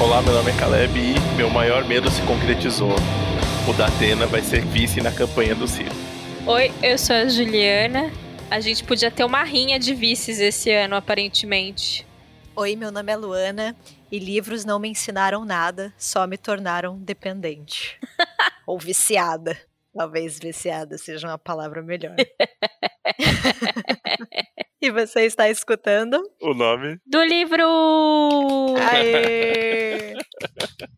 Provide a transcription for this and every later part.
Olá, meu nome é Caleb e meu maior medo se concretizou. O da Atena vai ser vice na campanha do Ciro. Oi, eu sou a Juliana. A gente podia ter uma rinha de vices esse ano, aparentemente. Oi, meu nome é Luana e livros não me ensinaram nada, só me tornaram dependente. Ou viciada. Talvez viciada seja uma palavra melhor. e você está escutando? O nome? Do livro! Aê!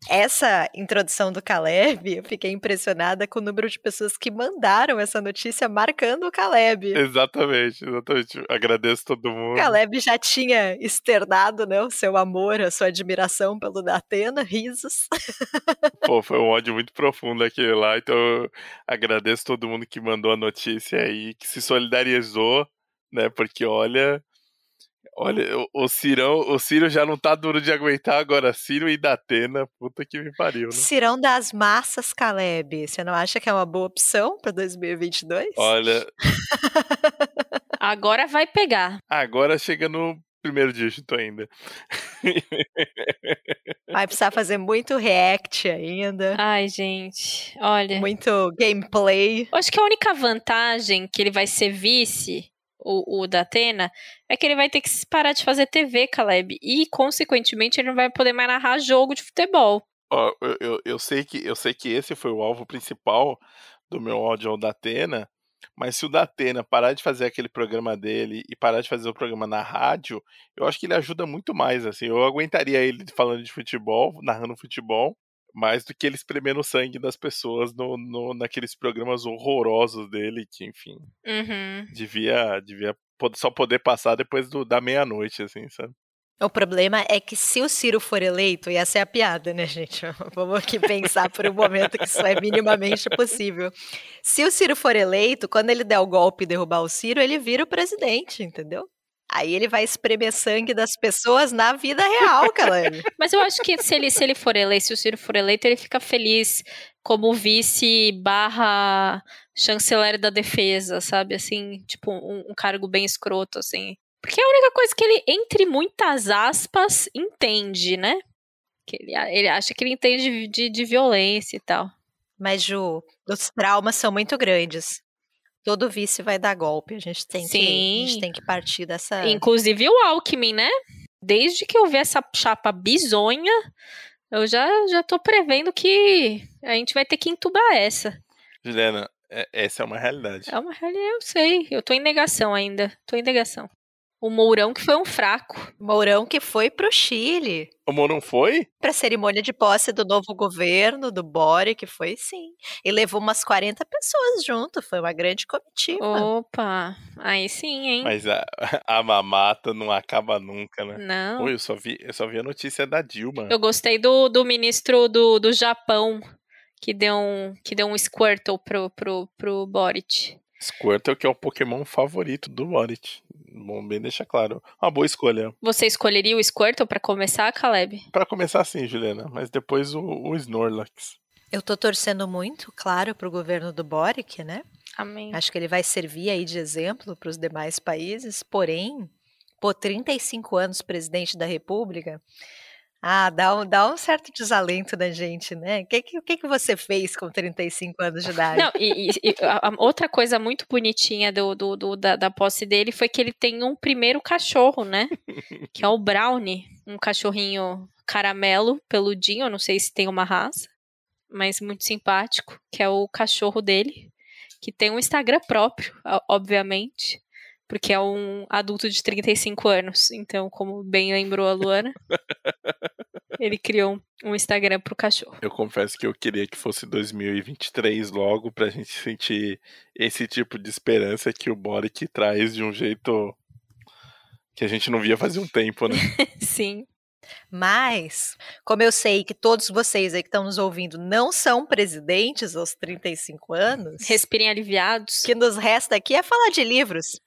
Essa introdução do Caleb, eu fiquei impressionada com o número de pessoas que mandaram essa notícia marcando o Caleb. Exatamente, exatamente. Agradeço todo mundo. O Caleb já tinha externado, né, o seu amor, a sua admiração pelo Datena, risos. Pô, foi um ódio muito profundo aquele lá, então eu agradeço todo mundo que mandou a notícia aí, que se solidarizou, né, porque olha, Olha, o, o Cirão, o Ciro já não tá duro de aguentar agora. Ciro e Datena, puta que me pariu, né? Cirão das massas, Caleb. Você não acha que é uma boa opção pra 2022? Olha. agora vai pegar. Agora chega no primeiro dígito ainda. Vai precisar fazer muito react ainda. Ai, gente, olha. Muito gameplay. Eu acho que a única vantagem que ele vai ser vice o, o da Atena, é que ele vai ter que parar de fazer TV, Caleb. E, consequentemente, ele não vai poder mais narrar jogo de futebol. Ó, eu, eu, eu, sei que, eu sei que esse foi o alvo principal do meu áudio da Atena, mas se o da Atena parar de fazer aquele programa dele e parar de fazer o programa na rádio, eu acho que ele ajuda muito mais, assim. Eu aguentaria ele falando de futebol, narrando futebol, mais do que ele espremendo o sangue das pessoas no, no, naqueles programas horrorosos dele, que, enfim, uhum. devia, devia só poder passar depois do, da meia-noite, assim, sabe? O problema é que se o Ciro for eleito, e essa é a piada, né, gente? Vamos aqui pensar por um momento que isso é minimamente possível. Se o Ciro for eleito, quando ele der o golpe e derrubar o Ciro, ele vira o presidente, entendeu? Aí ele vai espremer sangue das pessoas na vida real, Caleb. Mas eu acho que se ele, se ele for eleito, se o Ciro for eleito, ele fica feliz como vice barra chanceler da defesa, sabe? Assim, tipo, um, um cargo bem escroto, assim. Porque é a única coisa que ele, entre muitas aspas, entende, né? Que ele, ele acha que ele entende de, de, de violência e tal. Mas, Ju, os traumas são muito grandes todo vice vai dar golpe. A gente tem, Sim. que, a gente tem que partir dessa. Inclusive o Alckmin, né? Desde que eu vi essa chapa bizonha, eu já, já tô prevendo que a gente vai ter que entubar essa. Juliana, é, essa é uma realidade. É uma realidade, eu sei. Eu tô em negação ainda. Tô em negação. O Mourão que foi um fraco. Mourão que foi pro Chile. O Mourão foi? Pra cerimônia de posse do novo governo, do Boric, foi sim. E levou umas 40 pessoas junto, foi uma grande comitiva. Opa, aí sim, hein? Mas a, a mamata não acaba nunca, né? Não. Oi, eu só vi, eu só vi a notícia da Dilma. Eu gostei do, do ministro do, do Japão, que deu um, que deu um Squirtle pro, pro, pro Boric. Squirtle que é o Pokémon favorito do Boric. Bom, bem deixa claro. Uma boa escolha. Você escolheria o Squirtle para começar, Caleb? Para começar sim, Juliana, mas depois o, o Snorlax. Eu tô torcendo muito, claro, pro governo do Boric, né? Amém. Acho que ele vai servir aí de exemplo para os demais países, porém, por 35 anos presidente da República, ah, dá um, dá um certo desalento na gente, né? O que, que, que você fez com 35 anos de idade? Não, e, e a, outra coisa muito bonitinha do, do, do da, da, posse dele foi que ele tem um primeiro cachorro, né? que é o Brownie, um cachorrinho caramelo, peludinho, eu não sei se tem uma raça, mas muito simpático, que é o cachorro dele, que tem um Instagram próprio, obviamente porque é um adulto de 35 anos. Então, como bem lembrou a Luana, ele criou um Instagram pro cachorro. Eu confesso que eu queria que fosse 2023 logo pra gente sentir esse tipo de esperança que o Boric traz de um jeito que a gente não via fazia um tempo, né? Sim. Mas, como eu sei que todos vocês aí que estão nos ouvindo não são presidentes aos 35 anos. Respirem aliviados. O que nos resta aqui é falar de livros.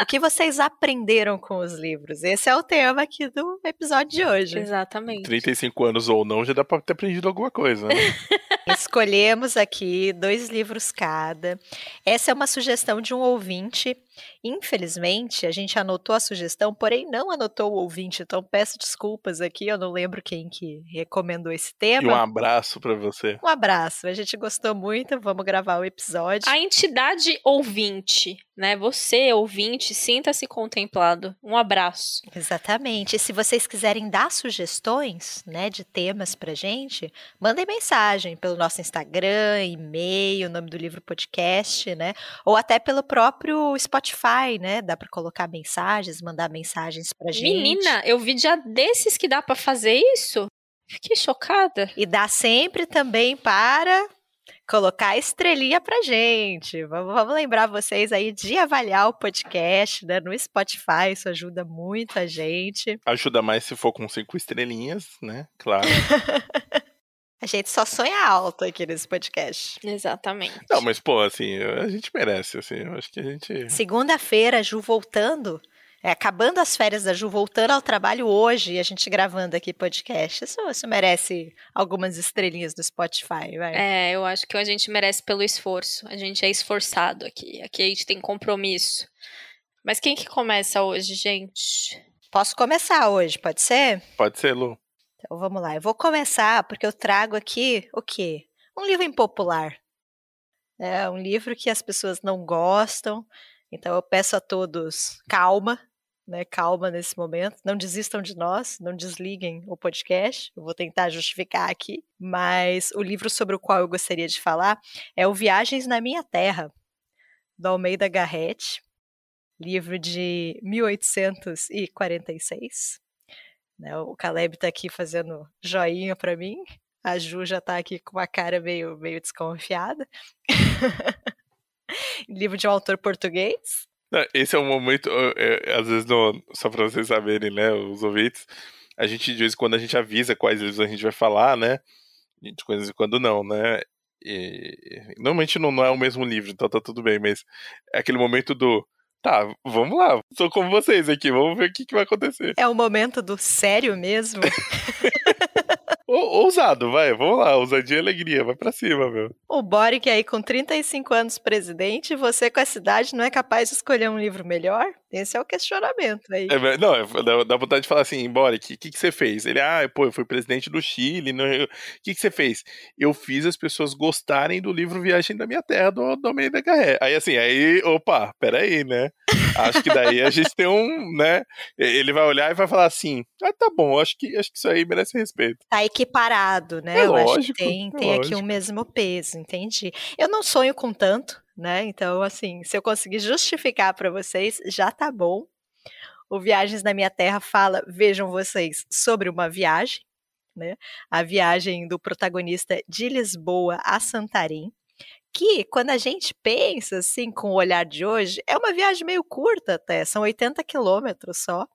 o que vocês aprenderam com os livros? Esse é o tema aqui do episódio de hoje. Exatamente. 35 anos ou não, já dá pra ter aprendido alguma coisa, né? Escolhemos aqui dois livros cada. Essa é uma sugestão de um ouvinte Infelizmente, a gente anotou a sugestão, porém não anotou o ouvinte, então peço desculpas aqui, eu não lembro quem que recomendou esse tema. E um abraço para você. Um abraço, a gente gostou muito, vamos gravar o episódio. A entidade ouvinte, né? Você, ouvinte, sinta-se contemplado. Um abraço. Exatamente. E se vocês quiserem dar sugestões, né, de temas pra gente, mandem mensagem pelo nosso Instagram, e-mail, nome do livro podcast, né? Ou até pelo próprio Spotify Spotify, né? Dá para colocar mensagens, mandar mensagens pra gente. Menina, eu vi já desses que dá para fazer isso. Fiquei chocada. E dá sempre também para colocar estrelinha pra gente. Vamos, vamos, lembrar vocês aí de avaliar o podcast né, no Spotify, isso ajuda muito a gente. Ajuda mais se for com cinco estrelinhas, né? Claro. A gente só sonha alto aqui nesse podcast. Exatamente. Não, mas, pô, assim, a gente merece, assim, eu acho que a gente. Segunda-feira, a Ju voltando. É, acabando as férias da Ju, voltando ao trabalho hoje e a gente gravando aqui podcast. Isso, isso merece algumas estrelinhas do Spotify, vai. É, eu acho que a gente merece pelo esforço. A gente é esforçado aqui. Aqui a gente tem compromisso. Mas quem que começa hoje, gente? Posso começar hoje, pode ser? Pode ser, Lu. Então vamos lá, eu vou começar porque eu trago aqui o quê? Um livro impopular. É um livro que as pessoas não gostam. Então eu peço a todos calma, né? Calma nesse momento. Não desistam de nós, não desliguem o podcast. Eu vou tentar justificar aqui. Mas o livro sobre o qual eu gostaria de falar é o Viagens na Minha Terra, do Almeida Garrett, livro de 1846. Né? O Caleb tá aqui fazendo joinha para mim. A Ju já tá aqui com uma cara meio, meio desconfiada. Livro de um autor português. Esse é um momento, às vezes, no, só para vocês saberem, né, os ouvintes, a gente, de vez em quando, a gente avisa quais livros a gente vai falar, né, de vez em quando não, né, e, normalmente não, não é o mesmo livro, então tá tudo bem, mas é aquele momento do Tá, vamos lá. Sou como vocês aqui, vamos ver o que, que vai acontecer. É o momento do sério mesmo? Ousado, vai, vamos lá, ousadia e alegria, vai pra cima, meu. O Boric aí com 35 anos presidente, você com a cidade não é capaz de escolher um livro melhor? Esse é o questionamento aí. É, não, é, dá, dá vontade de falar assim, Boric, o que, que você fez? Ele, ah, pô, eu fui presidente do Chile, o que, que você fez? Eu fiz as pessoas gostarem do livro Viagem da Minha Terra, do, do da Carré. Aí assim, aí, opa, peraí, né? Acho que daí a gente tem um, né? Ele vai olhar e vai falar assim, ah, tá bom, acho que, acho que isso aí merece respeito. Tá equiparado, né? É eu lógico, acho que tem, é tem aqui o mesmo peso, entendi. Eu não sonho com tanto, né? Então, assim, se eu conseguir justificar para vocês, já tá bom. O Viagens na Minha Terra fala, vejam vocês, sobre uma viagem, né? A viagem do protagonista de Lisboa a Santarém. Que, quando a gente pensa assim, com o olhar de hoje, é uma viagem meio curta até, são 80 quilômetros só.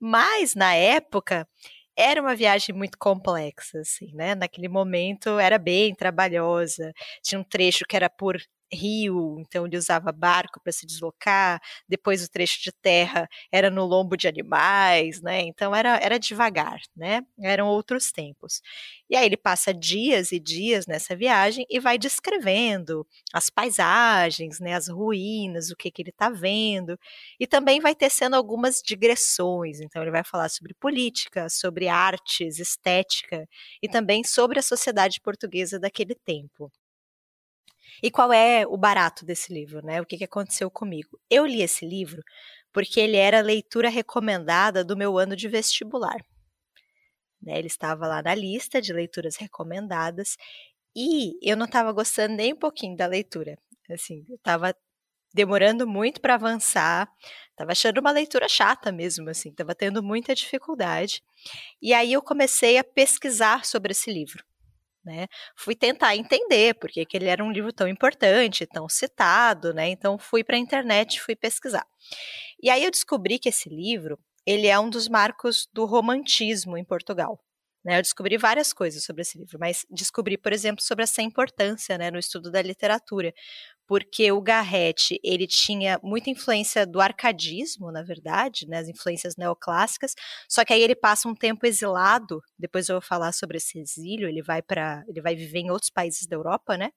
Mas, na época, era uma viagem muito complexa, assim, né? Naquele momento era bem trabalhosa. Tinha um trecho que era por rio, então ele usava barco para se deslocar. Depois o trecho de terra era no lombo de animais, né? Então era, era devagar, né? Eram outros tempos. E aí ele passa dias e dias nessa viagem e vai descrevendo as paisagens, né? As ruínas, o que que ele está vendo. E também vai tecendo algumas digressões. Então ele vai falar sobre política, sobre artes, estética e também sobre a sociedade portuguesa daquele tempo. E qual é o barato desse livro, né? O que, que aconteceu comigo? Eu li esse livro porque ele era a leitura recomendada do meu ano de vestibular. Né? Ele estava lá na lista de leituras recomendadas e eu não estava gostando nem um pouquinho da leitura. Assim, eu estava demorando muito para avançar, estava achando uma leitura chata mesmo, assim, estava tendo muita dificuldade. E aí eu comecei a pesquisar sobre esse livro. Né? Fui tentar entender por que ele era um livro tão importante, tão citado, né? Então fui para a internet, fui pesquisar. E aí eu descobri que esse livro ele é um dos marcos do romantismo em Portugal. Né? Eu descobri várias coisas sobre esse livro, mas descobri, por exemplo, sobre essa importância né, no estudo da literatura, porque o Garrett ele tinha muita influência do arcadismo, na verdade, né, as influências neoclássicas. Só que aí ele passa um tempo exilado. Depois eu vou falar sobre esse exílio. Ele vai para, ele vai viver em outros países da Europa, né?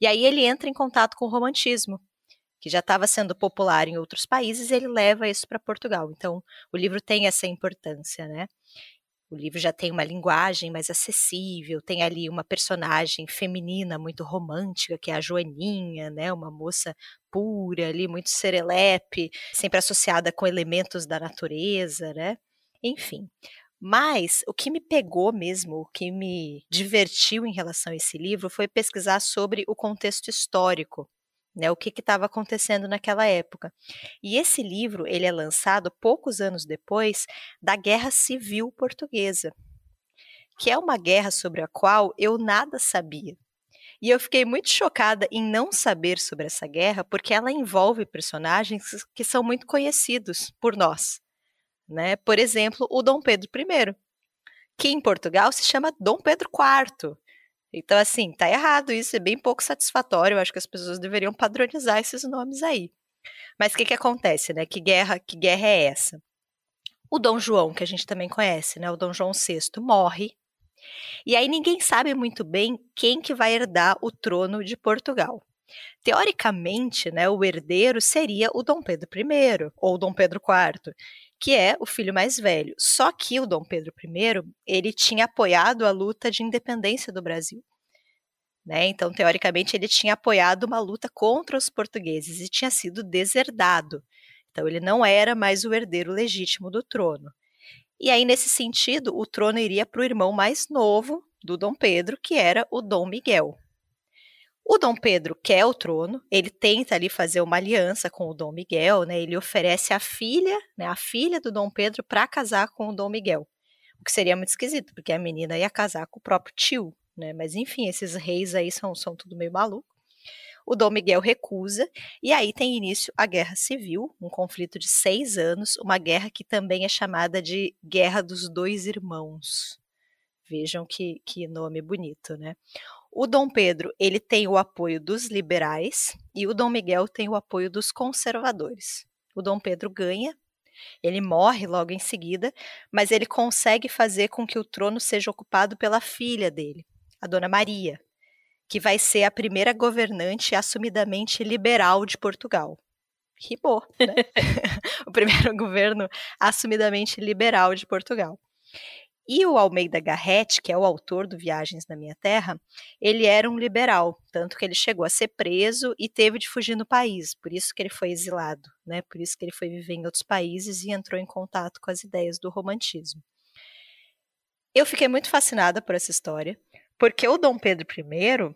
E aí ele entra em contato com o romantismo, que já estava sendo popular em outros países. E ele leva isso para Portugal. Então o livro tem essa importância, né? O livro já tem uma linguagem mais acessível, tem ali uma personagem feminina muito romântica, que é a Joaninha, né? Uma moça pura ali, muito serelepe, sempre associada com elementos da natureza, né? Enfim. Mas o que me pegou mesmo, o que me divertiu em relação a esse livro foi pesquisar sobre o contexto histórico né, o que estava acontecendo naquela época. E esse livro ele é lançado poucos anos depois da Guerra Civil Portuguesa, que é uma guerra sobre a qual eu nada sabia. E eu fiquei muito chocada em não saber sobre essa guerra, porque ela envolve personagens que são muito conhecidos por nós. Né? Por exemplo, o Dom Pedro I, que em Portugal se chama Dom Pedro IV. Então, assim, tá errado isso, é bem pouco satisfatório. Eu acho que as pessoas deveriam padronizar esses nomes aí. Mas o que, que acontece, né? Que guerra, que guerra é essa? O Dom João, que a gente também conhece, né? O Dom João VI morre. E aí ninguém sabe muito bem quem que vai herdar o trono de Portugal. Teoricamente, né, o herdeiro seria o Dom Pedro I ou Dom Pedro IV, que é o filho mais velho. Só que o Dom Pedro I, ele tinha apoiado a luta de independência do Brasil. Né? Então, teoricamente, ele tinha apoiado uma luta contra os portugueses e tinha sido deserdado. Então, ele não era mais o herdeiro legítimo do trono. E aí, nesse sentido, o trono iria para o irmão mais novo do Dom Pedro, que era o Dom Miguel. O Dom Pedro quer o trono, ele tenta ali fazer uma aliança com o Dom Miguel, né? Ele oferece a filha, né, a filha do Dom Pedro para casar com o Dom Miguel. O que seria muito esquisito, porque a menina ia casar com o próprio tio, né? Mas enfim, esses reis aí são, são tudo meio maluco. O Dom Miguel recusa, e aí tem início a Guerra Civil, um conflito de seis anos, uma guerra que também é chamada de Guerra dos Dois Irmãos. Vejam que, que nome bonito, né? O Dom Pedro, ele tem o apoio dos liberais e o Dom Miguel tem o apoio dos conservadores. O Dom Pedro ganha, ele morre logo em seguida, mas ele consegue fazer com que o trono seja ocupado pela filha dele, a Dona Maria, que vai ser a primeira governante assumidamente liberal de Portugal. Rimou, né? o primeiro governo assumidamente liberal de Portugal. E o Almeida Garrett, que é o autor do Viagens na Minha Terra, ele era um liberal, tanto que ele chegou a ser preso e teve de fugir no país, por isso que ele foi exilado, né? Por isso que ele foi viver em outros países e entrou em contato com as ideias do romantismo. Eu fiquei muito fascinada por essa história, porque o Dom Pedro I,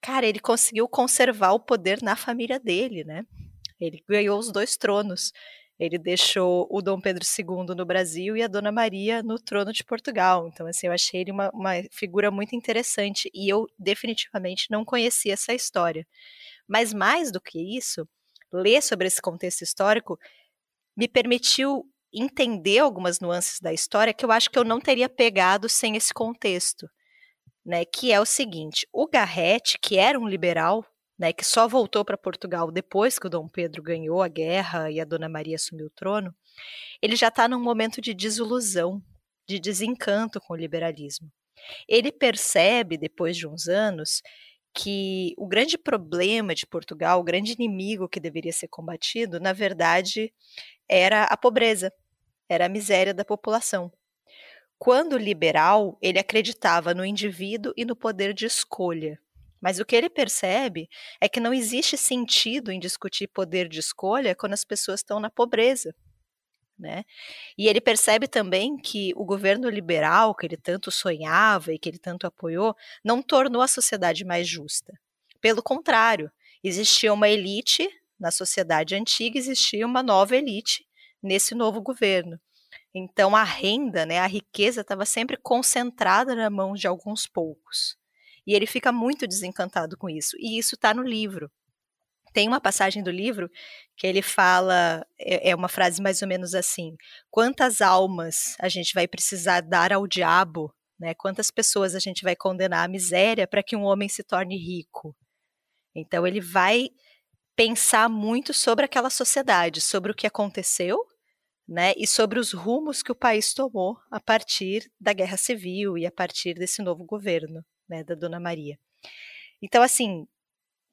cara, ele conseguiu conservar o poder na família dele, né? Ele ganhou os dois tronos. Ele deixou o Dom Pedro II no Brasil e a Dona Maria no trono de Portugal. Então, assim, eu achei ele uma, uma figura muito interessante e eu definitivamente não conhecia essa história. Mas mais do que isso, ler sobre esse contexto histórico me permitiu entender algumas nuances da história que eu acho que eu não teria pegado sem esse contexto, né? Que é o seguinte: o Garrett, que era um liberal, né, que só voltou para Portugal depois que o Dom Pedro ganhou a guerra e a Dona Maria assumiu o trono, ele já está num momento de desilusão, de desencanto com o liberalismo. Ele percebe, depois de uns anos, que o grande problema de Portugal, o grande inimigo que deveria ser combatido, na verdade, era a pobreza, era a miséria da população. Quando liberal, ele acreditava no indivíduo e no poder de escolha. Mas o que ele percebe é que não existe sentido em discutir poder de escolha quando as pessoas estão na pobreza. Né? E ele percebe também que o governo liberal, que ele tanto sonhava e que ele tanto apoiou, não tornou a sociedade mais justa. Pelo contrário, existia uma elite na sociedade antiga, existia uma nova elite nesse novo governo. Então a renda, né, a riqueza estava sempre concentrada na mão de alguns poucos. E ele fica muito desencantado com isso. E isso está no livro. Tem uma passagem do livro que ele fala, é, é uma frase mais ou menos assim: quantas almas a gente vai precisar dar ao diabo, né? Quantas pessoas a gente vai condenar à miséria para que um homem se torne rico? Então ele vai pensar muito sobre aquela sociedade, sobre o que aconteceu, né, e sobre os rumos que o país tomou a partir da Guerra Civil e a partir desse novo governo, né, da Dona Maria. Então, assim,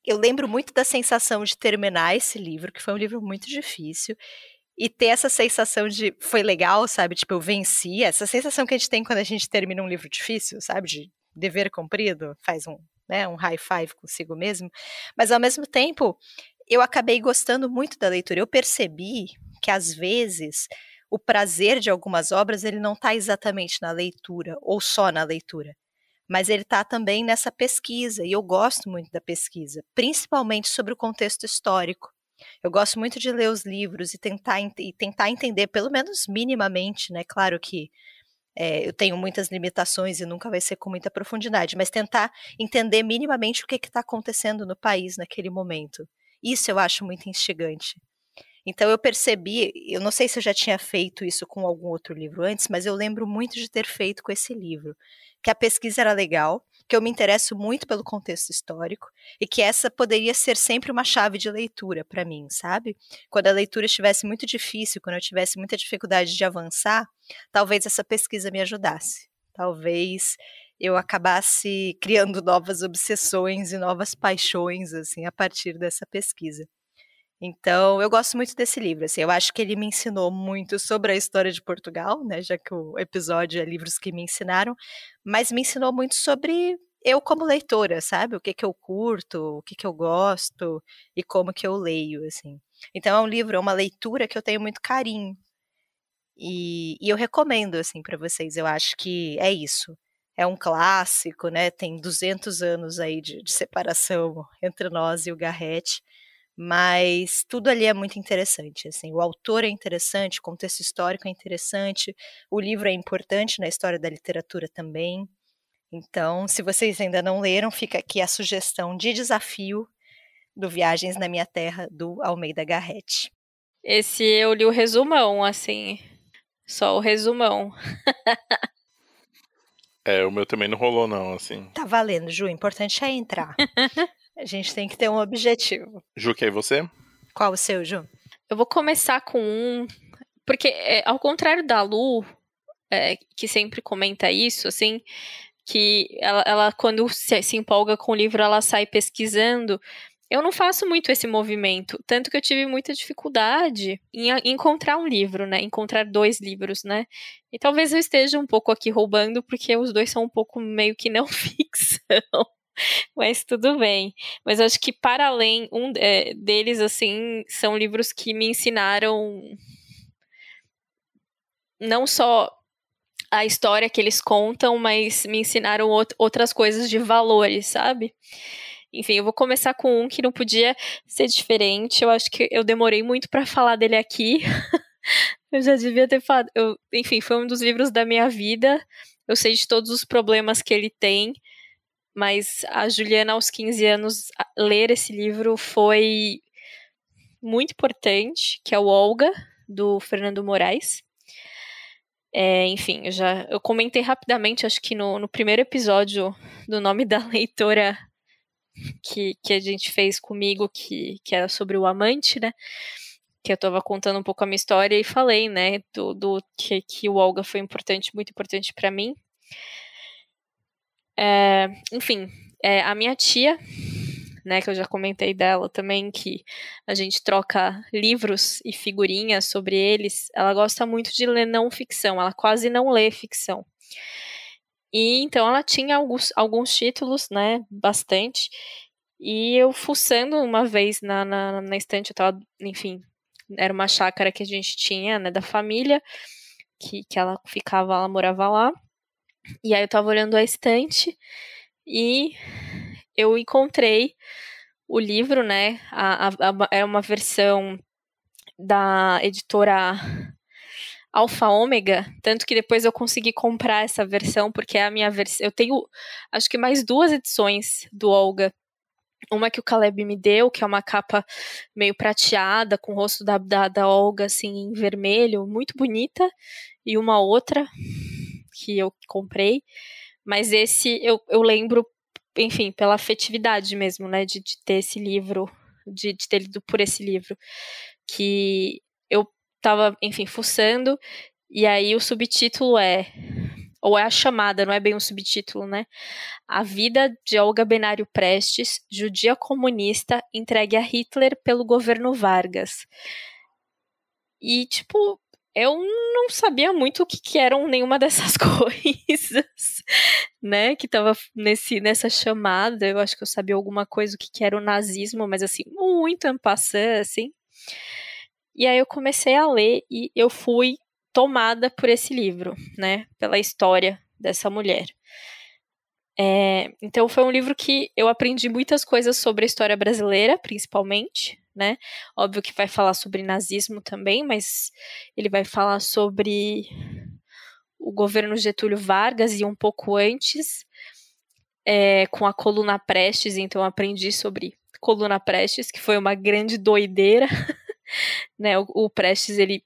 eu lembro muito da sensação de terminar esse livro, que foi um livro muito difícil, e ter essa sensação de foi legal, sabe? Tipo, eu venci. Essa sensação que a gente tem quando a gente termina um livro difícil, sabe? De dever cumprido, faz um, né, um high five consigo mesmo. Mas ao mesmo tempo, eu acabei gostando muito da leitura. Eu percebi que às vezes o prazer de algumas obras ele não está exatamente na leitura ou só na leitura mas ele está também nessa pesquisa, e eu gosto muito da pesquisa, principalmente sobre o contexto histórico. Eu gosto muito de ler os livros e tentar, e tentar entender, pelo menos minimamente, né? Claro que é, eu tenho muitas limitações e nunca vai ser com muita profundidade, mas tentar entender minimamente o que está acontecendo no país naquele momento. Isso eu acho muito instigante. Então eu percebi, eu não sei se eu já tinha feito isso com algum outro livro antes, mas eu lembro muito de ter feito com esse livro que a pesquisa era legal, que eu me interesso muito pelo contexto histórico e que essa poderia ser sempre uma chave de leitura para mim, sabe? Quando a leitura estivesse muito difícil, quando eu tivesse muita dificuldade de avançar, talvez essa pesquisa me ajudasse. Talvez eu acabasse criando novas obsessões e novas paixões assim a partir dessa pesquisa. Então, eu gosto muito desse livro. Assim, eu acho que ele me ensinou muito sobre a história de Portugal, né? Já que o episódio é livros que me ensinaram, mas me ensinou muito sobre eu como leitora, sabe? O que que eu curto, o que que eu gosto e como que eu leio, assim. Então, é um livro, é uma leitura que eu tenho muito carinho. E, e eu recomendo, assim, para vocês. Eu acho que é isso. É um clássico, né? Tem 200 anos aí de, de separação entre nós e o Garrett mas tudo ali é muito interessante, assim, o autor é interessante, o contexto histórico é interessante, o livro é importante na história da literatura também. Então, se vocês ainda não leram, fica aqui a sugestão de desafio do Viagens na Minha Terra do Almeida Garrett. Esse eu li o resumão, assim, só o resumão. é, o meu também não rolou não, assim. Tá valendo, Ju, o importante é entrar. A gente tem que ter um objetivo. Ju, que é você? Qual o seu, Ju? Eu vou começar com um. Porque, é, ao contrário da Lu, é, que sempre comenta isso, assim, que ela, ela quando se, se empolga com o livro, ela sai pesquisando. Eu não faço muito esse movimento, tanto que eu tive muita dificuldade em encontrar um livro, né? Encontrar dois livros, né? E talvez eu esteja um pouco aqui roubando, porque os dois são um pouco meio que não ficção. Mas tudo bem. Mas acho que para além um é, deles, assim, são livros que me ensinaram não só a história que eles contam, mas me ensinaram outras coisas de valores, sabe? Enfim, eu vou começar com um que não podia ser diferente. Eu acho que eu demorei muito para falar dele aqui. eu já devia ter falado. Eu, enfim, foi um dos livros da minha vida. Eu sei de todos os problemas que ele tem mas a Juliana, aos 15 anos, ler esse livro foi muito importante, que é o Olga, do Fernando Moraes. É, enfim, eu já eu comentei rapidamente, acho que no, no primeiro episódio do nome da leitora que, que a gente fez comigo, que, que era sobre o amante, né? Que eu estava contando um pouco a minha história e falei, né, do, do que, que o Olga foi importante, muito importante para mim. É, enfim, é, a minha tia, né, que eu já comentei dela também, que a gente troca livros e figurinhas sobre eles, ela gosta muito de ler não ficção, ela quase não lê ficção. E então ela tinha alguns, alguns títulos, né, bastante, e eu fuçando uma vez na, na, na estante, eu tava, enfim, era uma chácara que a gente tinha, né, da família, que, que ela ficava, ela morava lá, e aí eu tava olhando a estante e eu encontrei o livro, né? A, a, a, é uma versão da editora Alfa Ômega, tanto que depois eu consegui comprar essa versão, porque é a minha versão. Eu tenho, acho que mais duas edições do Olga. Uma que o Caleb me deu, que é uma capa meio prateada, com o rosto da, da, da Olga, assim, em vermelho, muito bonita. E uma outra, que eu comprei. Mas esse eu, eu lembro, enfim, pela afetividade mesmo, né, de, de ter esse livro, de, de ter lido por esse livro, que eu tava, enfim, fuçando, e aí o subtítulo é ou é a chamada, não é bem um subtítulo, né? A vida de Olga Benário Prestes, judia comunista, entregue a Hitler pelo governo Vargas. E, tipo, eu não sabia muito o que, que eram nenhuma dessas coisas, né? Que tava nesse, nessa chamada. Eu acho que eu sabia alguma coisa o que, que era o nazismo, mas assim, muito en passant, assim. E aí eu comecei a ler e eu fui tomada por esse livro, né? Pela história dessa mulher. É, então foi um livro que eu aprendi muitas coisas sobre a história brasileira, principalmente, né? Óbvio que vai falar sobre nazismo também, mas ele vai falar sobre o governo Getúlio Vargas e um pouco antes, é, com a coluna Prestes, então aprendi sobre coluna Prestes, que foi uma grande doideira, né? O, o Prestes ele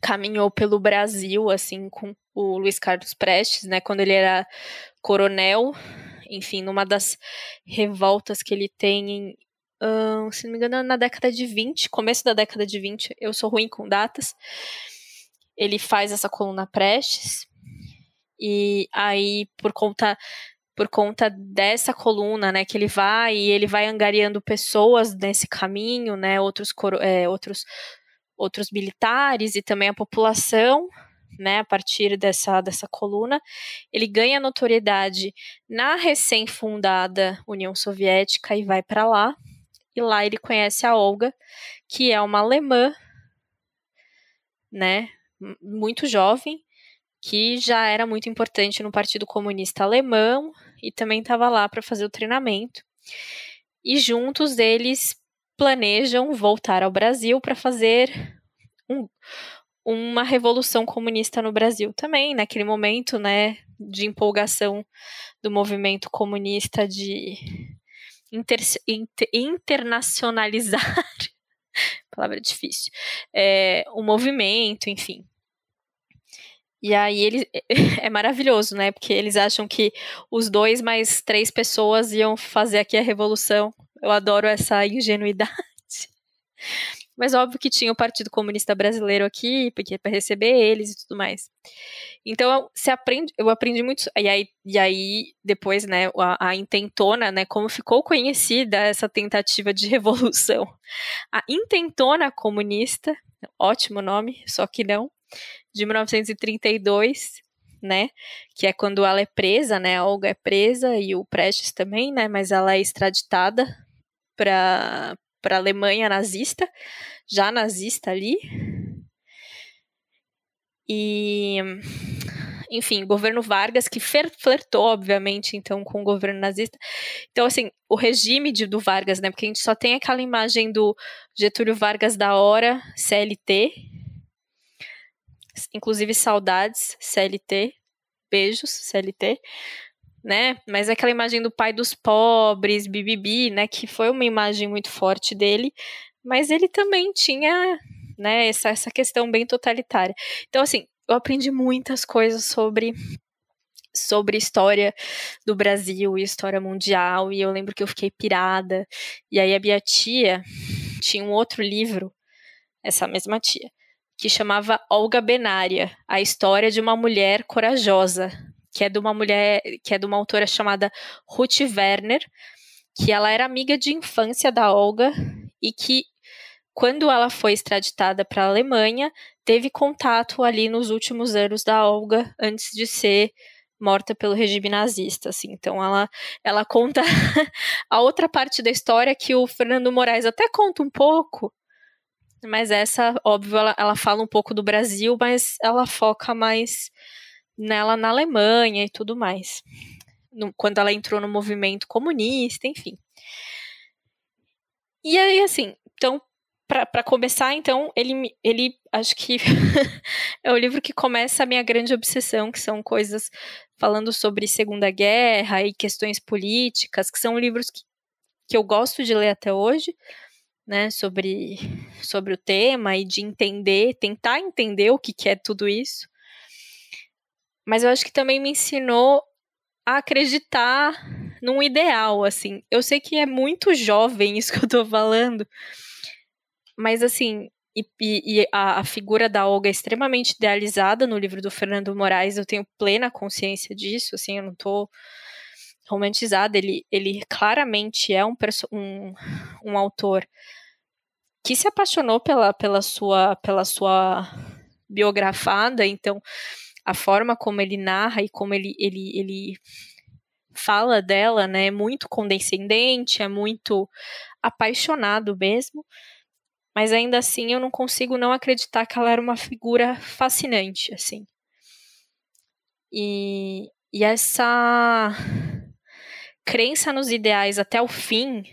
caminhou pelo Brasil, assim, com o Luiz Carlos Prestes, né, quando ele era coronel, enfim, numa das revoltas que ele tem em, uh, se não me engano, na década de 20, começo da década de 20, eu sou ruim com datas, ele faz essa coluna Prestes, e aí, por conta por conta dessa coluna, né, que ele vai e ele vai angariando pessoas nesse caminho, né, outros, é, outros outros militares e também a população, né, a partir dessa, dessa coluna, ele ganha notoriedade na recém-fundada União Soviética e vai para lá. E lá ele conhece a Olga, que é uma alemã, né, muito jovem, que já era muito importante no Partido Comunista Alemão e também estava lá para fazer o treinamento. E juntos eles planejam voltar ao Brasil para fazer um, uma revolução comunista no Brasil também, naquele momento, né, de empolgação do movimento comunista de inter, inter, internacionalizar, palavra difícil, é, o movimento, enfim. E aí ele é maravilhoso, né? Porque eles acham que os dois mais três pessoas iam fazer aqui a revolução. Eu adoro essa ingenuidade. Mas óbvio que tinha o Partido Comunista Brasileiro aqui, porque é para receber eles e tudo mais. Então, você aprende, eu aprendi muito. E aí, e aí depois, né, a, a intentona, né, como ficou conhecida essa tentativa de revolução. A intentona comunista, ótimo nome, só que não, de 1932, né? Que é quando ela é presa, né? A Olga é presa e o Prestes também, né? Mas ela é extraditada para para a Alemanha nazista, já nazista ali. E enfim, governo Vargas, que flertou, obviamente, então, com o governo nazista. Então, assim, o regime de, do Vargas, né? Porque a gente só tem aquela imagem do Getúlio Vargas da hora, CLT. Inclusive, saudades, CLT. Beijos, CLT. Né? Mas aquela imagem do pai dos pobres, bibibi, né? Que foi uma imagem muito forte dele. Mas ele também tinha né, essa, essa questão bem totalitária. Então, assim, eu aprendi muitas coisas sobre sobre história do Brasil e história mundial, e eu lembro que eu fiquei pirada. E aí a minha tia tinha um outro livro, essa mesma tia, que chamava Olga Benária, a história de uma mulher corajosa, que é de uma mulher, que é de uma autora chamada Ruth Werner, que ela era amiga de infância da Olga e que quando ela foi extraditada para a Alemanha, teve contato ali nos últimos anos da Olga antes de ser morta pelo regime nazista, assim. Então ela ela conta a outra parte da história que o Fernando Moraes até conta um pouco, mas essa, óbvio, ela, ela fala um pouco do Brasil, mas ela foca mais nela na Alemanha e tudo mais. No, quando ela entrou no movimento comunista, enfim. E aí, assim, então, para começar, então, ele, ele acho que é o livro que começa a minha grande obsessão, que são coisas falando sobre Segunda Guerra e questões políticas, que são livros que, que eu gosto de ler até hoje, né, sobre, sobre o tema e de entender, tentar entender o que, que é tudo isso. Mas eu acho que também me ensinou a acreditar num ideal, assim. Eu sei que é muito jovem isso que eu tô falando, mas assim, e, e, e a, a, figura da Olga é extremamente idealizada no livro do Fernando Moraes, eu tenho plena consciência disso, assim, eu não tô romantizada, ele, ele claramente é um, um, um autor que se apaixonou pela, pela, sua, pela sua biografada, então a forma como ele narra e como ele, ele, ele fala dela, né, é muito condescendente, é muito apaixonado mesmo, mas ainda assim eu não consigo não acreditar que ela era uma figura fascinante, assim. E, e essa crença nos ideais até o fim,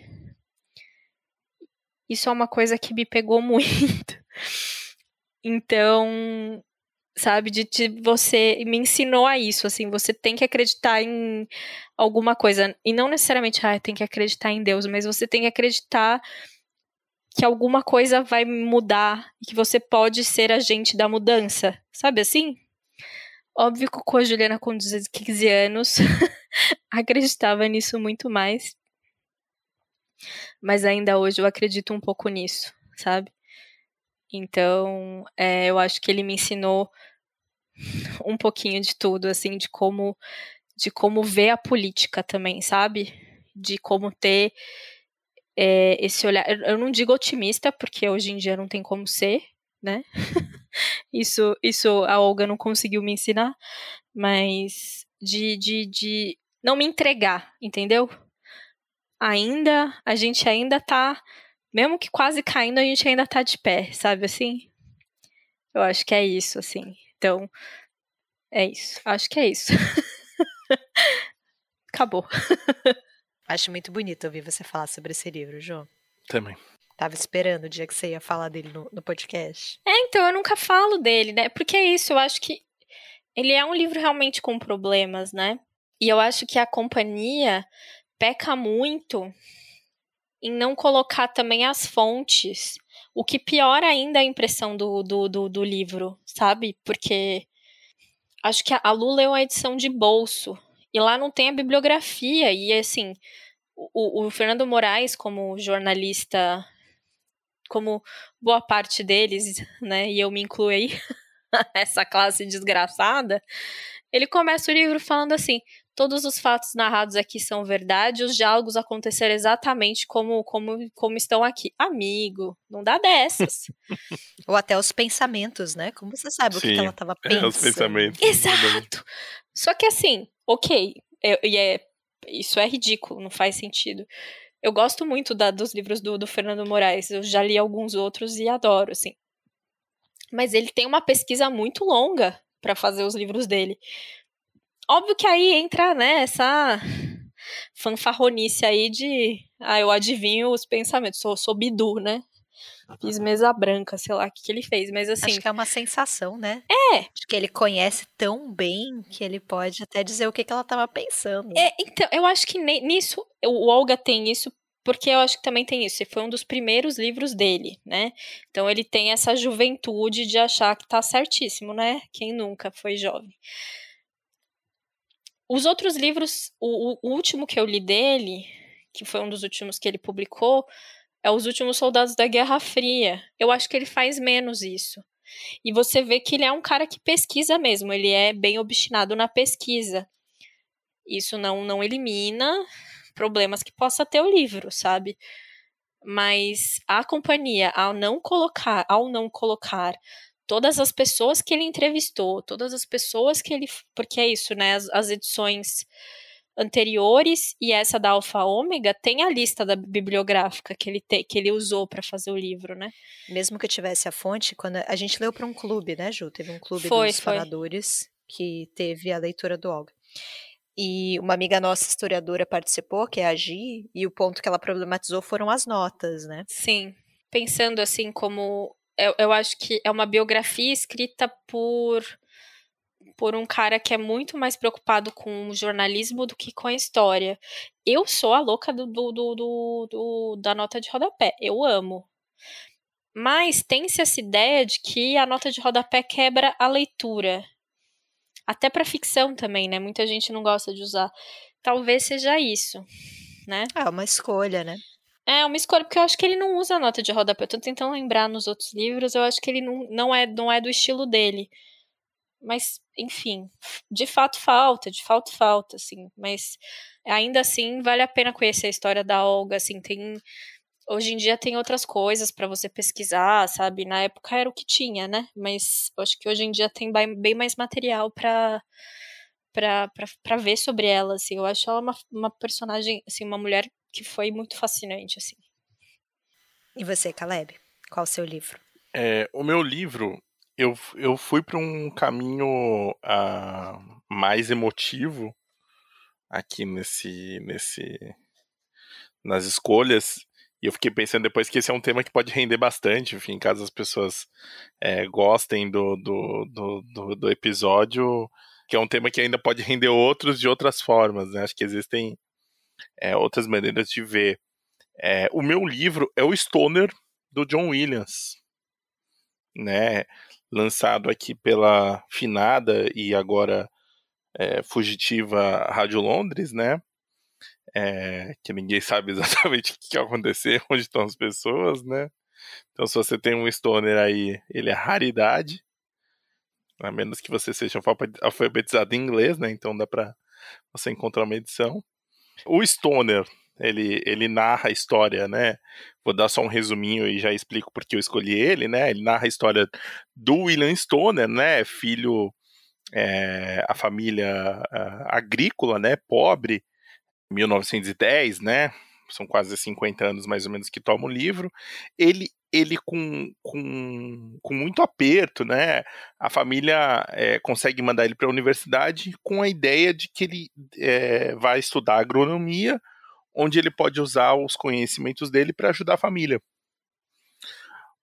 isso é uma coisa que me pegou muito. Então, sabe, de, de, você me ensinou a isso, assim, você tem que acreditar em alguma coisa, e não necessariamente, ah, tem que acreditar em Deus, mas você tem que acreditar que alguma coisa vai mudar e que você pode ser agente da mudança, sabe assim? Óbvio que com a Juliana com 15 anos acreditava nisso muito mais, mas ainda hoje eu acredito um pouco nisso, sabe? Então, é, eu acho que ele me ensinou um pouquinho de tudo, assim, de como de como ver a política também, sabe? De como ter é, esse olhar. Eu não digo otimista, porque hoje em dia não tem como ser, né? isso, isso a Olga não conseguiu me ensinar, mas de, de, de não me entregar, entendeu? Ainda, a gente ainda tá mesmo que quase caindo, a gente ainda tá de pé, sabe assim? Eu acho que é isso, assim. Então, é isso. Acho que é isso. Acabou. Acho muito bonito ouvir você falar sobre esse livro, João. Também. Tava esperando o dia que você ia falar dele no, no podcast. É, então, eu nunca falo dele, né? Porque é isso, eu acho que ele é um livro realmente com problemas, né? E eu acho que a companhia peca muito em não colocar também as fontes, o que piora ainda a impressão do, do, do, do livro, sabe? Porque acho que a Lu leu a edição de bolso, e lá não tem a bibliografia, e assim, o, o Fernando Moraes, como jornalista, como boa parte deles, né, e eu me incluo aí, essa classe desgraçada, ele começa o livro falando assim: todos os fatos narrados aqui são verdade, os diálogos aconteceram exatamente como, como, como estão aqui. Amigo, não dá dessas. Ou até os pensamentos, né? Como você sabe Sim, o que ela estava pensando? É, os pensamentos. Exato. Só que assim, ok, e é, isso é ridículo, não faz sentido. Eu gosto muito da, dos livros do, do Fernando Moraes, eu já li alguns outros e adoro, assim. Mas ele tem uma pesquisa muito longa para fazer os livros dele. Óbvio que aí entra, né, essa fanfarronice aí de. Ah, eu adivinho os pensamentos. Sou, sou Bidu, né? Fiz mesa branca, sei lá o que, que ele fez, mas assim. Acho que é uma sensação, né? É. Acho que ele conhece tão bem que ele pode até dizer o que, que ela estava pensando. É, então, eu acho que nisso. O Olga tem isso porque eu acho que também tem isso. Foi um dos primeiros livros dele, né? Então ele tem essa juventude de achar que tá certíssimo, né? Quem nunca foi jovem. Os outros livros, o, o, último que eu li dele, que foi um dos últimos que ele publicou, é Os Últimos Soldados da Guerra Fria. Eu acho que ele faz menos isso. E você vê que ele é um cara que pesquisa mesmo, ele é bem obstinado na pesquisa. Isso não, não elimina problemas que possa ter o livro, sabe? Mas a companhia, ao não colocar, ao não colocar todas as pessoas que ele entrevistou, todas as pessoas que ele. Porque é isso, né? As, as edições anteriores e essa da Alfa Ômega tem a lista da bibliográfica que ele, te, que ele usou para fazer o livro, né? Mesmo que eu tivesse a fonte, quando a gente leu para um clube, né, Ju? Teve um clube foi, dos fanadores que teve a leitura do Olga. E uma amiga nossa historiadora participou, que é a Gi, e o ponto que ela problematizou foram as notas, né? Sim. Pensando assim como eu, eu acho que é uma biografia escrita por por um cara que é muito mais preocupado com o jornalismo do que com a história. Eu sou a louca do, do, do, do da nota de rodapé. Eu amo. Mas tem-se essa ideia de que a nota de rodapé quebra a leitura. Até para ficção também, né? Muita gente não gosta de usar. Talvez seja isso, né? É uma escolha, né? É uma escolha, porque eu acho que ele não usa nota de rodapé. Eu tô tentando lembrar nos outros livros, eu acho que ele não, não, é, não é do estilo dele. Mas, enfim, de fato falta, de fato falta, assim. Mas ainda assim, vale a pena conhecer a história da Olga, assim, tem hoje em dia tem outras coisas para você pesquisar, sabe? Na época era o que tinha, né? Mas acho que hoje em dia tem bem mais material para para ver sobre ela, assim. Eu acho ela uma, uma personagem, assim, uma mulher que foi muito fascinante, assim. E você, Caleb? Qual o seu livro? É, o meu livro, eu, eu fui para um caminho uh, mais emotivo aqui nesse, nesse nas escolhas e eu fiquei pensando depois que esse é um tema que pode render bastante, enfim, caso as pessoas é, gostem do, do, do, do, do episódio, que é um tema que ainda pode render outros de outras formas, né? Acho que existem é, outras maneiras de ver. É, o meu livro é o Stoner, do John Williams, né? Lançado aqui pela finada e agora é, fugitiva Rádio Londres, né? é, que ninguém sabe exatamente o que vai acontecer, onde estão as pessoas, né? Então, se você tem um stoner aí, ele é raridade, a menos que você seja alfabetizado em inglês, né? Então dá para você encontrar uma edição. O stoner, ele, ele narra a história, né? Vou dar só um resuminho e já explico porque eu escolhi ele, né? Ele narra a história do William Stoner, né? Filho, é, a família a, agrícola, né? Pobre, 1910, né? São quase 50 anos mais ou menos que toma o livro. Ele ele com, com, com muito aperto, né? A família é, consegue mandar ele para a universidade com a ideia de que ele é, vai estudar agronomia, onde ele pode usar os conhecimentos dele para ajudar a família.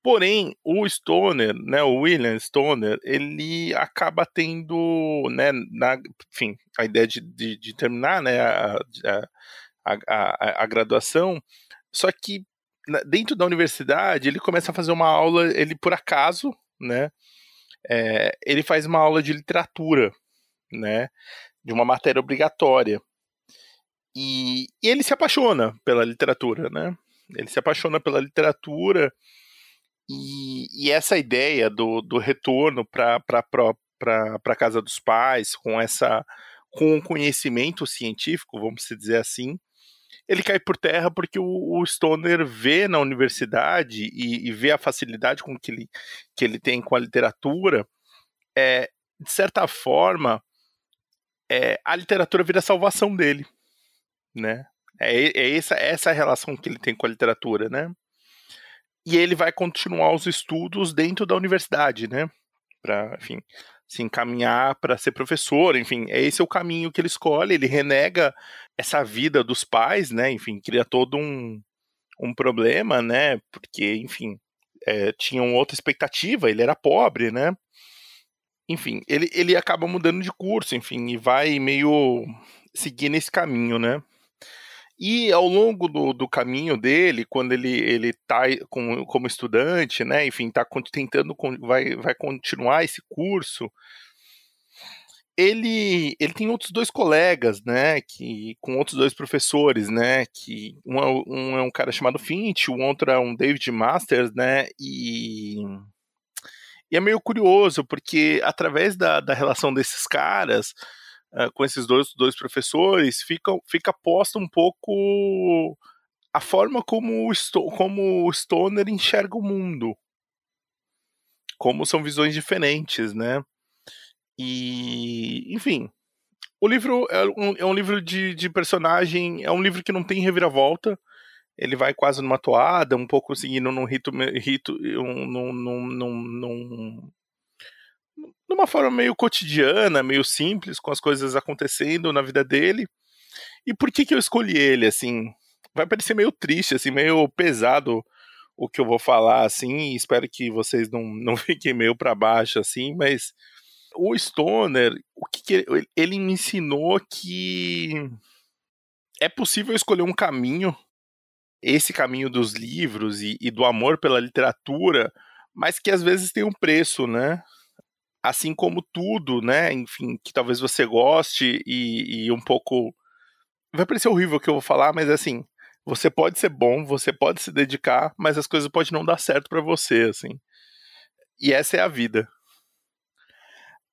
Porém, o Stoner, né, o William Stoner, ele acaba tendo, né, na, enfim, a ideia de, de, de terminar, né, a, a, a, a, graduação, só que dentro da universidade ele começa a fazer uma aula, ele por acaso, né, é, ele faz uma aula de literatura, né, de uma matéria obrigatória, e, e ele se apaixona pela literatura, né, ele se apaixona pela literatura e, e essa ideia do, do retorno para a casa dos pais, com essa com o conhecimento científico, vamos dizer assim, ele cai por terra porque o, o Stoner vê na universidade e, e, vê a facilidade com que ele, que ele tem com a literatura, é, de certa forma, é, a literatura vira a salvação dele, né? É, é essa, essa relação que ele tem com a literatura, né? e ele vai continuar os estudos dentro da universidade, né? Para, enfim, se encaminhar para ser professor, enfim, é esse é o caminho que ele escolhe. Ele renega essa vida dos pais, né? Enfim, cria todo um, um problema, né? Porque, enfim, é, tinham outra expectativa, ele era pobre, né? Enfim, ele, ele acaba mudando de curso, enfim, e vai meio seguir esse caminho, né? E ao longo do, do caminho dele, quando ele ele tá com, como estudante, né, enfim, está tentando vai vai continuar esse curso, ele ele tem outros dois colegas, né, que com outros dois professores, né, que um é, um é um cara chamado Finch, o outro é um David Masters, né, e e é meio curioso, porque através da, da relação desses caras, com esses dois, dois professores, fica, fica posta um pouco a forma como o, Sto como o Stoner enxerga o mundo. Como são visões diferentes, né? E, enfim, o livro é um, é um livro de, de, personagem, é um livro que não tem reviravolta. Ele vai quase numa toada, um pouco seguindo num rito, rito um, num, num, num, de uma forma meio cotidiana, meio simples, com as coisas acontecendo na vida dele. E por que que eu escolhi ele, assim? Vai parecer meio triste, assim, meio pesado o que eu vou falar, assim, espero que vocês não, não fiquem meio para baixo, assim, mas o Stoner, o que, que ele, ele me ensinou que é possível escolher um caminho, esse caminho dos livros e, e do amor pela literatura, mas que às vezes tem um preço, né? Assim como tudo, né? Enfim, que talvez você goste e, e um pouco. Vai parecer horrível o que eu vou falar, mas assim, você pode ser bom, você pode se dedicar, mas as coisas podem não dar certo para você, assim. E essa é a vida.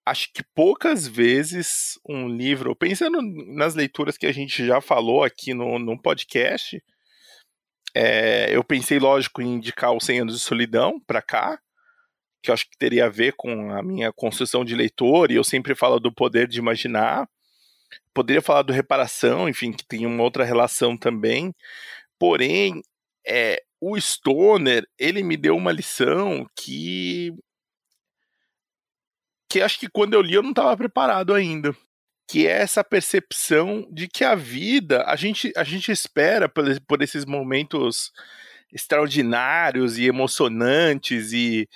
Acho que poucas vezes um livro, pensando nas leituras que a gente já falou aqui no, no podcast, é, eu pensei, lógico, em indicar o 100 anos de solidão para cá, que eu acho que teria a ver com a minha construção de leitor, e eu sempre falo do poder de imaginar. Poderia falar do reparação, enfim, que tem uma outra relação também. Porém, é, o Stoner, ele me deu uma lição que que acho que quando eu li eu não estava preparado ainda, que é essa percepção de que a vida, a gente a gente espera por, por esses momentos extraordinários e emocionantes e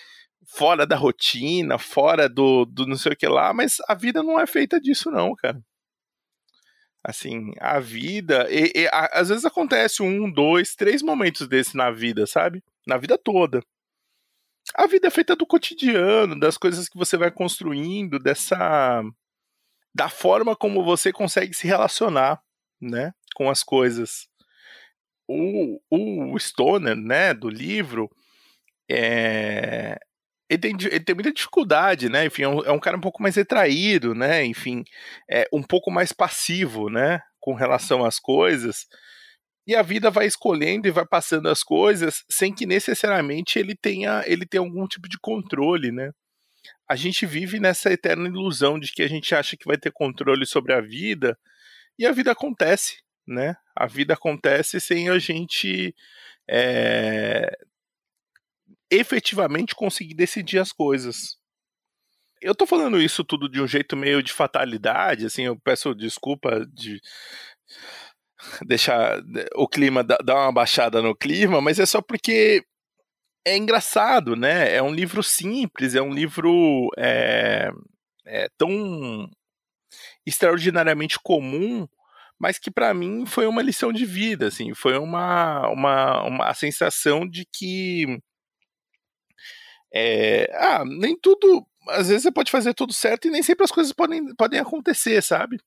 fora da rotina, fora do, do não sei o que lá, mas a vida não é feita disso não, cara. Assim, a vida, e, e, a, às vezes acontece um, dois, três momentos desse na vida, sabe? Na vida toda. A vida é feita do cotidiano, das coisas que você vai construindo, dessa da forma como você consegue se relacionar, né, com as coisas. O, o Stoner, né, do livro, é, ele tem, ele tem muita dificuldade, né? Enfim, é um, é um, cara um pouco mais retraído, né? Enfim, é um pouco mais passivo, né? Com relação às coisas. E a vida vai escolhendo e vai passando as coisas sem que necessariamente ele tenha, ele tenha algum tipo de controle, né? A gente vive nessa eterna ilusão de que a gente acha que vai ter controle sobre a vida e a vida acontece, né? A vida acontece sem a gente é, efetivamente conseguir decidir as coisas. Eu tô falando isso tudo de um jeito meio de fatalidade, assim, eu peço desculpa de deixar o clima dar uma baixada no clima, mas é só porque é engraçado, né? É um livro simples, é um livro é, é tão extraordinariamente comum, mas que para mim foi uma lição de vida, assim, foi uma, uma, uma a sensação de que é, ah, nem tudo. Às vezes você pode fazer tudo certo e nem sempre as coisas podem, podem acontecer, sabe?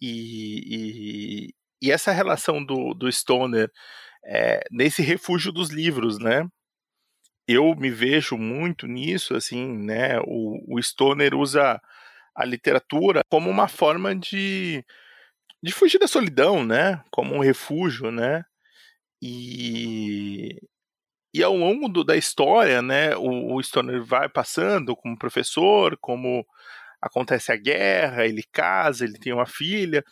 E, e, e essa relação do, do Stoner é, nesse refúgio dos livros, né? Eu me vejo muito nisso, assim, né? O, o Stoner usa a literatura como uma forma de, de fugir da solidão, né? Como um refúgio, né? E, e ao longo do, da história, né, o, o Stoner vai passando como professor, como acontece a guerra, ele casa, ele tem uma filha.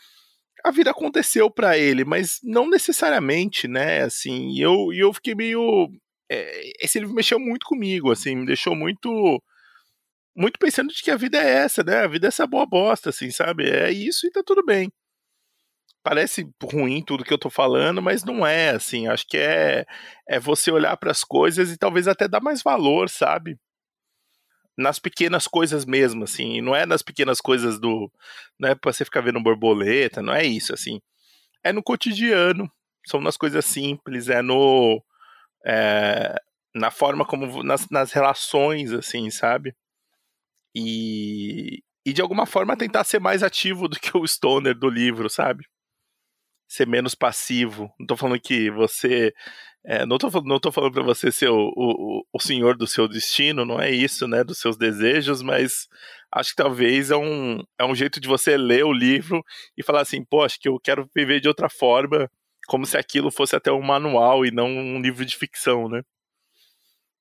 A vida aconteceu para ele, mas não necessariamente, né? Assim, e eu, eu fiquei meio. É, esse livro mexeu muito comigo, assim, me deixou muito. Muito pensando de que a vida é essa, né? A vida é essa boa bosta, assim, sabe? É isso e tá tudo bem parece ruim tudo que eu tô falando, mas não é, assim, acho que é, é você olhar para as coisas e talvez até dar mais valor, sabe? Nas pequenas coisas mesmo, assim, não é nas pequenas coisas do, não é pra você ficar vendo borboleta, não é isso, assim, é no cotidiano, são nas coisas simples, é no, é, na forma como, nas, nas relações, assim, sabe? E, e de alguma forma tentar ser mais ativo do que o stoner do livro, sabe? Ser menos passivo. Não tô falando que você. É, não, tô, não tô falando para você ser o, o, o senhor do seu destino, não é isso, né? Dos seus desejos, mas acho que talvez é um, é um jeito de você ler o livro e falar assim, pô, acho que eu quero viver de outra forma, como se aquilo fosse até um manual e não um livro de ficção, né?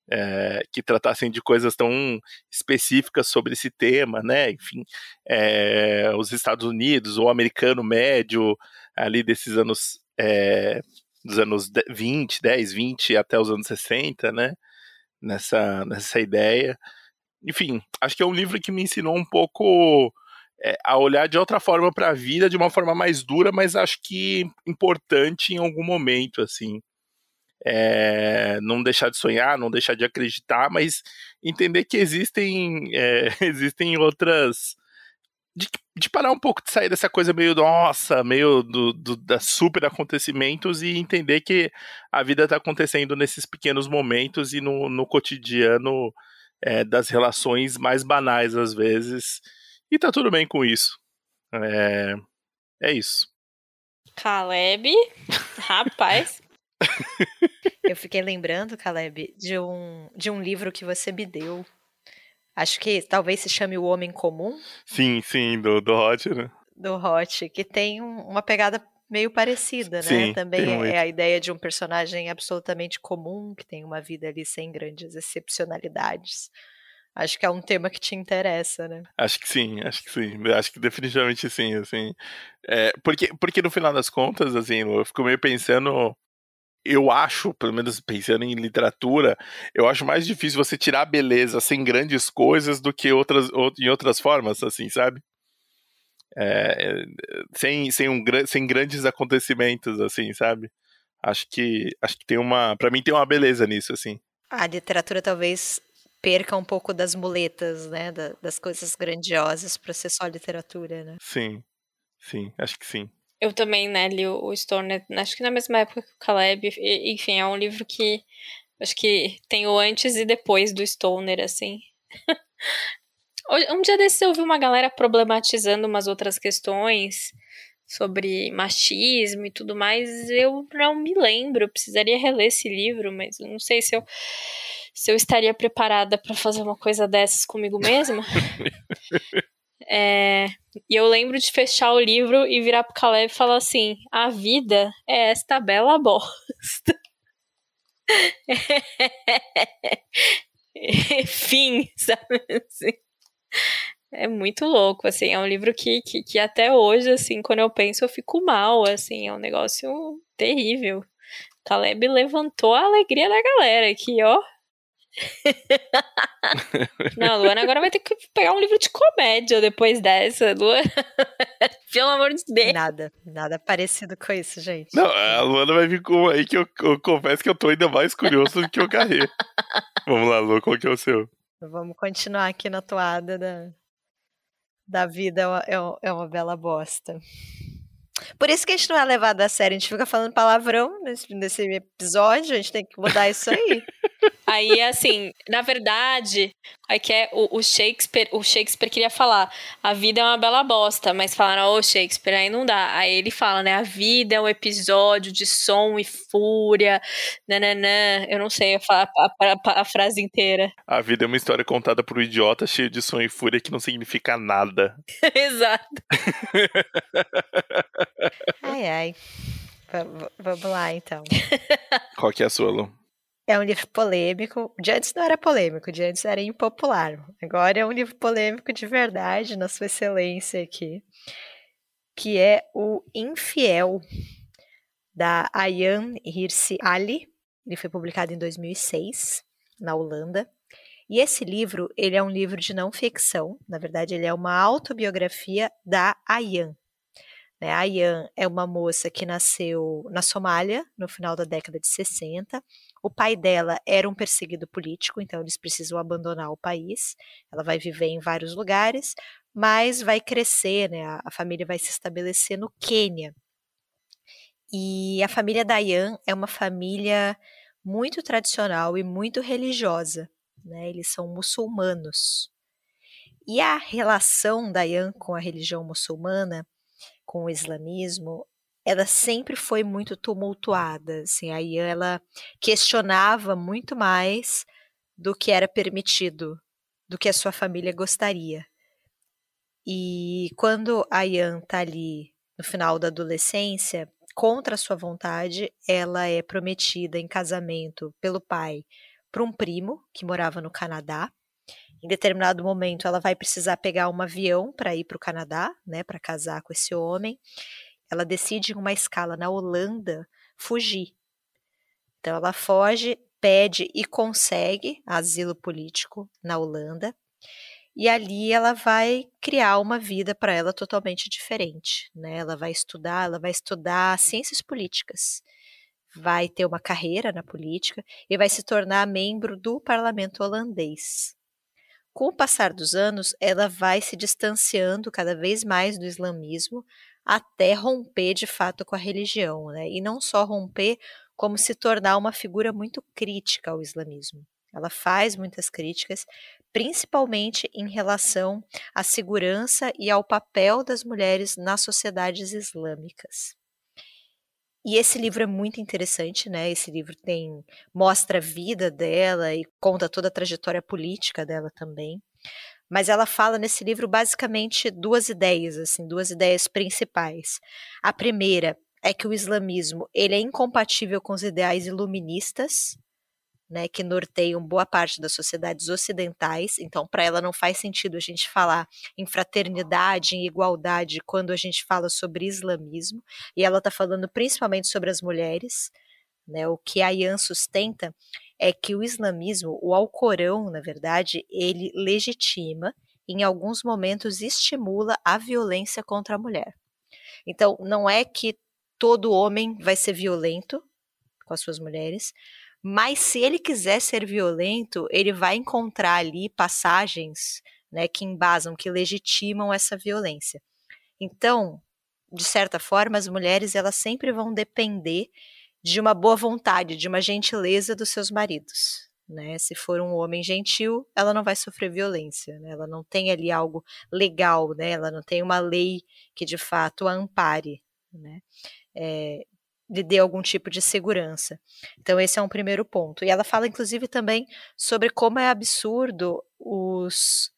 É, que tratassem de coisas tão específicas sobre esse tema, né? Enfim, é, os Estados Unidos, o americano médio, ali desses anos, é, dos anos 20, 10, 20 até os anos 60, né? Nessa, nessa ideia. Enfim, acho que é um livro que me ensinou um pouco é, a olhar de outra forma para a vida, de uma forma mais dura, mas acho que importante em algum momento, assim. É, não deixar de sonhar, não deixar de acreditar, mas entender que existem, é, existem outras de, de, parar um pouco de sair dessa coisa meio nossa, meio do, do, da super acontecimentos e entender que a vida está acontecendo nesses pequenos momentos e no, no cotidiano é, das relações mais banais às vezes. E tá tudo bem com isso. É, é isso. Caleb, rapaz. Eu fiquei lembrando, Caleb, de um, de um livro que você me deu. Acho que talvez se chame O Homem Comum. Sim, sim, do, do Hot, né? Do Hot, que tem um, uma pegada meio parecida, né? Sim, Também é, é a ideia de um personagem absolutamente comum, que tem uma vida ali sem grandes excepcionalidades. Acho que é um tema que te interessa, né? Acho que sim, acho que sim. Acho que definitivamente sim, assim. É, porque, porque no final das contas, assim, eu fico meio pensando eu acho, pelo menos pensando em literatura, eu acho mais difícil você tirar a beleza sem grandes coisas do que outras, em outras formas, assim, sabe? É, sem, sem, um, sem grandes acontecimentos, assim, sabe? Acho que acho que tem uma, para mim tem uma beleza nisso, assim. A literatura talvez perca um pouco das muletas, né, das coisas grandiosas para ser só literatura, né? Sim, sim, acho que sim. Eu também, né, li o, Stoner, acho que na mesma época que o Caleb. E, enfim, é um livro que acho que tem o antes e depois do Stoner, assim. um dia desses eu vi uma galera problematizando umas outras questões sobre machismo e tudo mais. Eu não me lembro, eu precisaria reler esse livro, mas não sei se eu se eu estaria preparada para fazer uma coisa dessas comigo mesma. É, e eu lembro de fechar o livro e virar pro Caleb e falar assim: a vida é esta bela bosta. Fim, sabe assim? É muito louco, assim, é um livro que, que, que, até hoje, assim, quando eu penso, eu fico mal, assim, é um negócio terrível. Caleb levantou a alegria da galera aqui, ó. Não, Luana agora vai ter que pegar um livro de comédia depois dessa. Luana, pelo amor de Deus. Nada, nada parecido com isso, gente. Não, a Luana vai vir com aí que eu, eu confesso que eu tô ainda mais curioso do que o Carré. Vamos lá, Lu, qual que é o seu? Vamos continuar aqui na toada da, da vida é uma, é uma bela bosta. Por isso que a gente não é levado a sério, a gente fica falando palavrão nesse, nesse episódio, a gente tem que mudar isso aí. Aí, assim, na verdade, aí que é o, o, Shakespeare, o Shakespeare queria falar, a vida é uma bela bosta, mas falaram, ô oh, Shakespeare, aí não dá. Aí ele fala, né, a vida é um episódio de som e fúria, nananã, eu não sei a, a, a, a frase inteira. A vida é uma história contada por um idiota cheio de som e fúria que não significa nada. Exato. ai, ai. V vamos lá, então. Qual que é a sua, Lu? É um livro polêmico. De antes não era polêmico, de antes era impopular. Agora é um livro polêmico de verdade, na sua excelência aqui. Que é o Infiel, da Ayan Hirsi Ali. Ele foi publicado em 2006, na Holanda. E esse livro, ele é um livro de não ficção. Na verdade, ele é uma autobiografia da Ayan. Né? A Ayan é uma moça que nasceu na Somália, no final da década de 60. O pai dela era um perseguido político, então eles precisam abandonar o país. Ela vai viver em vários lugares, mas vai crescer, né? A, família vai se estabelecer no Quênia. E a família Dayan é uma família muito tradicional e muito religiosa, né? Eles são muçulmanos. E a relação Dayan com a religião muçulmana, com o islamismo, ela sempre foi muito tumultuada, assim, aí ela questionava muito mais do que era permitido, do que a sua família gostaria. E quando a Yan tá ali no final da adolescência, contra a sua vontade, ela é prometida em casamento pelo pai para um primo que morava no Canadá. Em determinado momento, ela vai precisar pegar um avião para ir para o Canadá, né, para casar com esse homem ela decide, em uma escala na Holanda, fugir. Então, ela foge, pede e consegue asilo político na Holanda. E ali ela vai criar uma vida para ela totalmente diferente. Né? Ela vai estudar, ela vai estudar ciências políticas, vai ter uma carreira na política e vai se tornar membro do parlamento holandês. Com o passar dos anos, ela vai se distanciando cada vez mais do islamismo, até romper de fato com a religião, né? E não só romper, como se tornar uma figura muito crítica ao islamismo. Ela faz muitas críticas, principalmente em relação à segurança e ao papel das mulheres nas sociedades islâmicas. E esse livro é muito interessante, né? Esse livro tem mostra a vida dela e conta toda a trajetória política dela também. Mas ela fala nesse livro basicamente duas ideias, assim, duas ideias principais. A primeira é que o islamismo ele é incompatível com os ideais iluministas, né, que norteiam boa parte das sociedades ocidentais. Então, para ela não faz sentido a gente falar em fraternidade, em igualdade, quando a gente fala sobre islamismo. E ela está falando principalmente sobre as mulheres. Né, o que a Ian sustenta é que o islamismo, o Alcorão, na verdade, ele legitima, em alguns momentos estimula a violência contra a mulher. Então, não é que todo homem vai ser violento com as suas mulheres, mas se ele quiser ser violento, ele vai encontrar ali passagens né, que embasam, que legitimam essa violência. Então, de certa forma, as mulheres elas sempre vão depender de uma boa vontade, de uma gentileza dos seus maridos. Né? Se for um homem gentil, ela não vai sofrer violência, né? ela não tem ali algo legal, né? ela não tem uma lei que de fato a ampare. Né? É, lhe dê algum tipo de segurança. Então, esse é um primeiro ponto. E ela fala, inclusive, também sobre como é absurdo os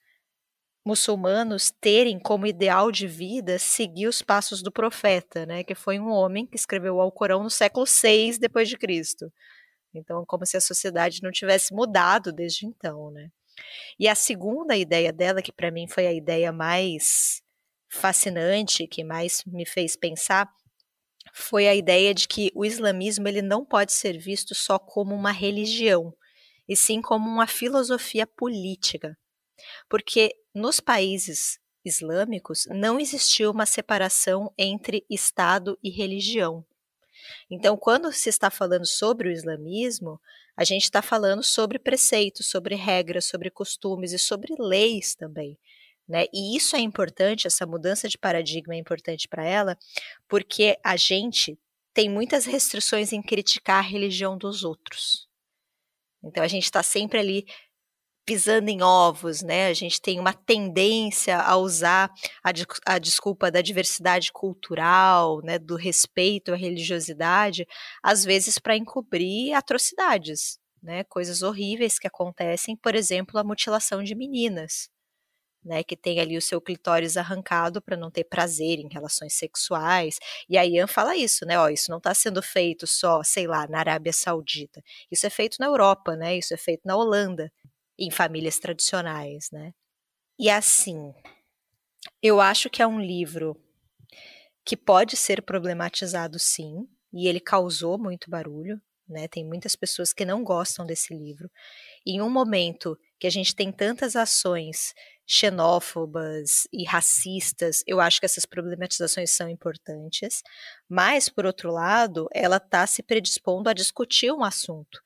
muçulmanos terem como ideal de vida seguir os passos do profeta, né, que foi um homem que escreveu o Alcorão no século VI depois de Cristo. Então, como se a sociedade não tivesse mudado desde então, né? E a segunda ideia dela, que para mim foi a ideia mais fascinante, que mais me fez pensar, foi a ideia de que o islamismo ele não pode ser visto só como uma religião, e sim como uma filosofia política. Porque nos países islâmicos não existiu uma separação entre Estado e religião. Então, quando se está falando sobre o islamismo, a gente está falando sobre preceitos, sobre regras, sobre costumes e sobre leis também. Né? E isso é importante, essa mudança de paradigma é importante para ela, porque a gente tem muitas restrições em criticar a religião dos outros. Então a gente está sempre ali pisando em ovos, né? A gente tem uma tendência a usar a, a desculpa da diversidade cultural, né? Do respeito à religiosidade, às vezes para encobrir atrocidades, né? Coisas horríveis que acontecem, por exemplo, a mutilação de meninas né, que tem ali o seu clitóris arrancado para não ter prazer em relações sexuais. E a Ian fala isso, né? Ó, isso não está sendo feito só, sei lá, na Arábia Saudita. Isso é feito na Europa, né? Isso é feito na Holanda, em famílias tradicionais, né? E assim, eu acho que é um livro que pode ser problematizado sim, e ele causou muito barulho, né? Tem muitas pessoas que não gostam desse livro. Em um momento que a gente tem tantas ações xenófobas e racistas, eu acho que essas problematizações são importantes, mas, por outro lado, ela está se predispondo a discutir um assunto,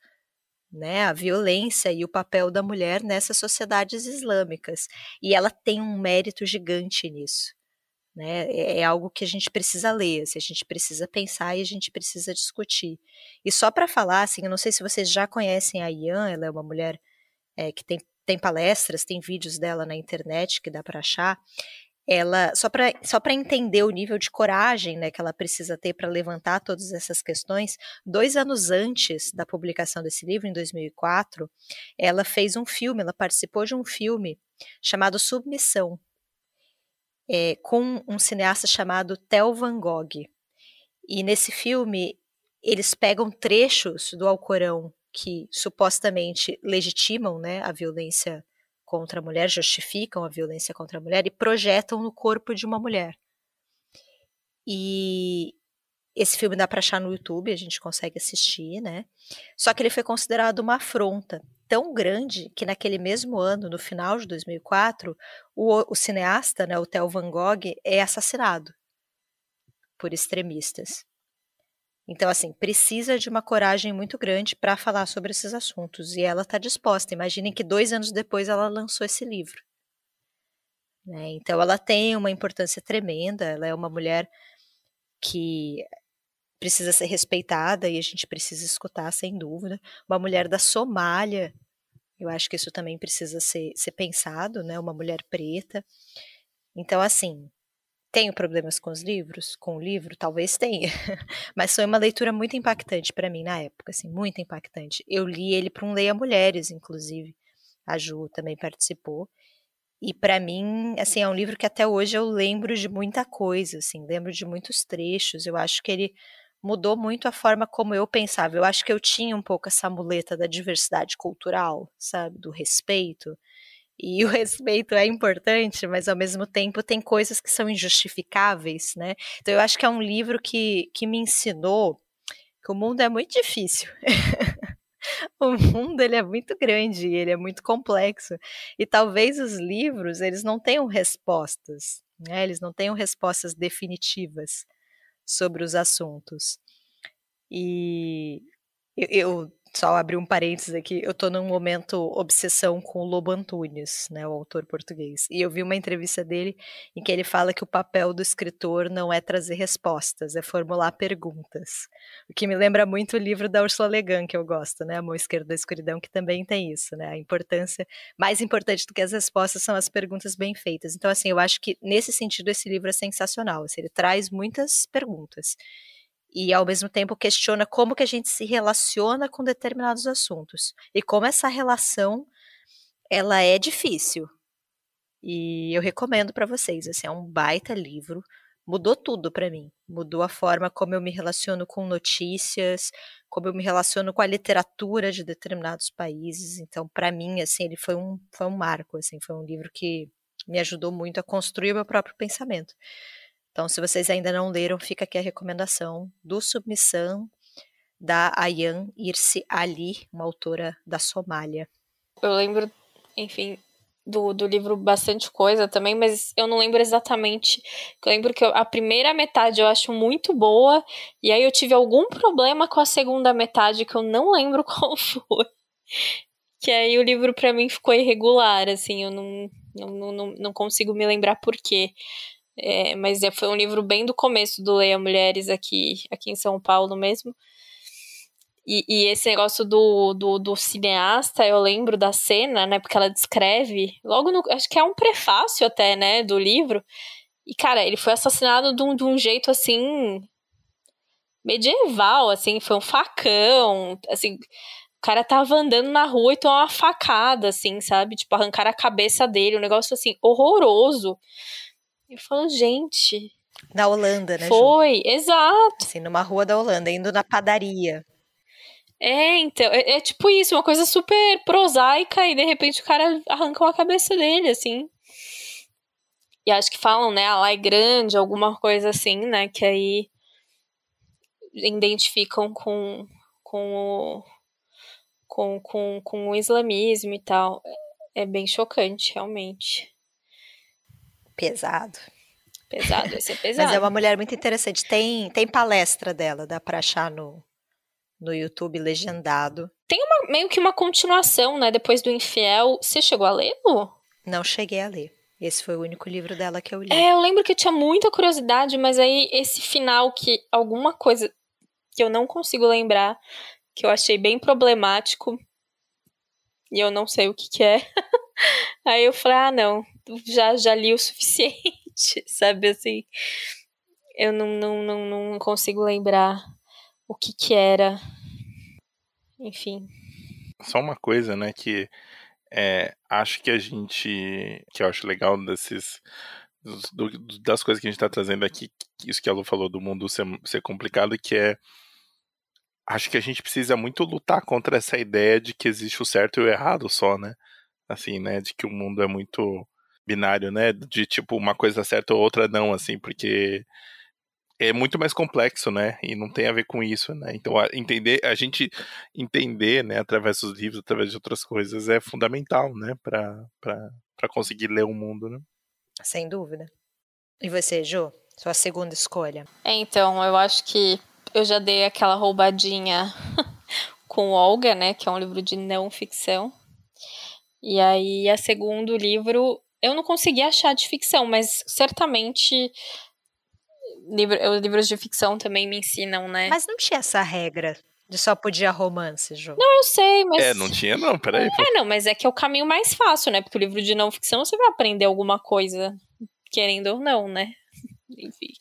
né, a violência e o papel da mulher nessas sociedades islâmicas, e ela tem um mérito gigante nisso. Né, é, é algo que a gente precisa ler, assim, a gente precisa pensar e a gente precisa discutir. E só para falar, assim, eu não sei se vocês já conhecem a Ian, ela é uma mulher é, que tem tem palestras, tem vídeos dela na internet que dá para achar. Ela só para só para entender o nível de coragem né, que ela precisa ter para levantar todas essas questões. Dois anos antes da publicação desse livro, em 2004, ela fez um filme, ela participou de um filme chamado Submissão, é, com um cineasta chamado Theo Van Gogh. E nesse filme eles pegam trechos do Alcorão que supostamente legitimam né, a violência contra a mulher, justificam a violência contra a mulher e projetam no corpo de uma mulher. E esse filme dá para achar no YouTube, a gente consegue assistir, né? Só que ele foi considerado uma afronta tão grande que naquele mesmo ano, no final de 2004, o, o cineasta, né, o Theo Van Gogh, é assassinado por extremistas. Então, assim, precisa de uma coragem muito grande para falar sobre esses assuntos. E ela está disposta. Imaginem que dois anos depois ela lançou esse livro. Né? Então, ela tem uma importância tremenda. Ela é uma mulher que precisa ser respeitada e a gente precisa escutar, sem dúvida. Uma mulher da Somália, Eu acho que isso também precisa ser, ser pensado, né? Uma mulher preta. Então, assim, tenho problemas com os livros? Com o livro? Talvez tenha. Mas foi uma leitura muito impactante para mim na época, assim, muito impactante. Eu li ele para um Leia Mulheres, inclusive. A Ju também participou. E para mim, assim, é um livro que até hoje eu lembro de muita coisa, assim, lembro de muitos trechos. Eu acho que ele mudou muito a forma como eu pensava. Eu acho que eu tinha um pouco essa muleta da diversidade cultural, sabe, do respeito. E o respeito é importante, mas ao mesmo tempo tem coisas que são injustificáveis, né? Então eu acho que é um livro que, que me ensinou que o mundo é muito difícil. o mundo ele é muito grande, ele é muito complexo e talvez os livros eles não tenham respostas, né? Eles não tenham respostas definitivas sobre os assuntos. E eu, eu só abrir um parênteses aqui, eu tô num momento obsessão com o Lobo Antunes, né, o autor português. E eu vi uma entrevista dele em que ele fala que o papel do escritor não é trazer respostas, é formular perguntas. O que me lembra muito o livro da Ursula Le Guin, que eu gosto, né, A Mão Esquerda da Escuridão, que também tem isso, né, a importância, mais importante do que as respostas são as perguntas bem feitas. Então, assim, eu acho que nesse sentido esse livro é sensacional, assim, ele traz muitas perguntas e ao mesmo tempo questiona como que a gente se relaciona com determinados assuntos e como essa relação ela é difícil. E eu recomendo para vocês, assim, é um baita livro, mudou tudo para mim. Mudou a forma como eu me relaciono com notícias, como eu me relaciono com a literatura de determinados países. Então, para mim, assim, ele foi um foi um marco, assim, foi um livro que me ajudou muito a construir o meu próprio pensamento. Então, se vocês ainda não leram, fica aqui a recomendação do Submissão, da Ayan Irsi Ali, uma autora da Somália. Eu lembro, enfim, do, do livro bastante coisa também, mas eu não lembro exatamente. Eu lembro que eu, a primeira metade eu acho muito boa, e aí eu tive algum problema com a segunda metade que eu não lembro qual foi. Que aí o livro para mim ficou irregular, assim, eu não, não, não, não consigo me lembrar por quê. É, mas é, foi um livro bem do começo do Leia Mulheres aqui, aqui em São Paulo mesmo. E, e esse negócio do, do, do, cineasta, eu lembro da cena, né? Porque ela descreve, logo no. Acho que é um prefácio até, né? Do livro. E, cara, ele foi assassinado de um, de um jeito assim. medieval, assim. Foi um facão. Assim. O cara tava andando na rua e tomou uma facada, assim, sabe? Tipo, arrancar a cabeça dele. Um negócio assim, horroroso. Eu falo, gente. Na Holanda, né? Foi, Ju? exato. Assim, numa rua da Holanda, indo na padaria. É, então, é, é, tipo isso, uma coisa super prosaica e de repente o cara arranca a cabeça dele, assim. E acho que falam, né, a lá é grande, alguma coisa assim, né, que aí identificam com, com, o, com, com, com o islamismo e tal. É bem chocante, realmente. Pesado. Pesado, esse é pesado. Mas é uma mulher muito interessante. Tem, tem palestra dela, dá pra achar no, no YouTube legendado. Tem uma, meio que uma continuação, né? Depois do Infiel. Você chegou a ler, Lu? Não cheguei a ler. Esse foi o único livro dela que eu li. É, eu lembro que eu tinha muita curiosidade, mas aí esse final que alguma coisa que eu não consigo lembrar, que eu achei bem problemático, e eu não sei o que que é. aí eu falei, ah, não, já, já li o suficiente, sabe assim? Eu não, não, não, não consigo lembrar o que que era. Enfim. Só uma coisa, né, que é, acho que a gente, que eu acho legal desses, do, das coisas que a gente está trazendo aqui, isso que a Lu falou do mundo ser, ser complicado, que é acho que a gente precisa muito lutar contra essa ideia de que existe o certo e o errado só, né? Assim, né? De que o mundo é muito binário, né? De tipo, uma coisa certa ou outra não, assim, porque é muito mais complexo, né? E não tem a ver com isso, né? Então, a, entender, a gente entender, né, através dos livros, através de outras coisas, é fundamental, né, para conseguir ler o mundo, né? Sem dúvida. E você, Ju? Sua segunda escolha? É, então, eu acho que eu já dei aquela roubadinha com Olga, né, que é um livro de não ficção. E aí, a segundo livro eu não consegui achar de ficção, mas certamente livro, os livros de ficção também me ensinam, né? Mas não tinha essa regra De só podia romance, Ju. Não, eu sei, mas. É, não tinha, não, peraí. É, não, mas é que é o caminho mais fácil, né? Porque o livro de não ficção você vai aprender alguma coisa, querendo ou não, né? Enfim.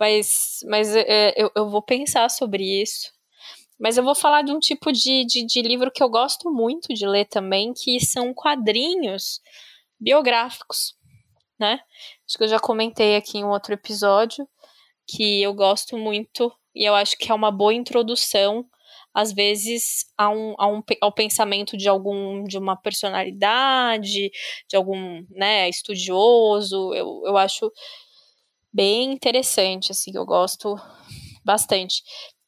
Mas, mas é, eu, eu vou pensar sobre isso. Mas eu vou falar de um tipo de, de, de livro que eu gosto muito de ler também, que são quadrinhos biográficos, né? Acho que eu já comentei aqui em um outro episódio que eu gosto muito e eu acho que é uma boa introdução às vezes a um, a um, ao pensamento de algum de uma personalidade, de algum né, estudioso. Eu, eu acho bem interessante, assim, eu gosto bastante.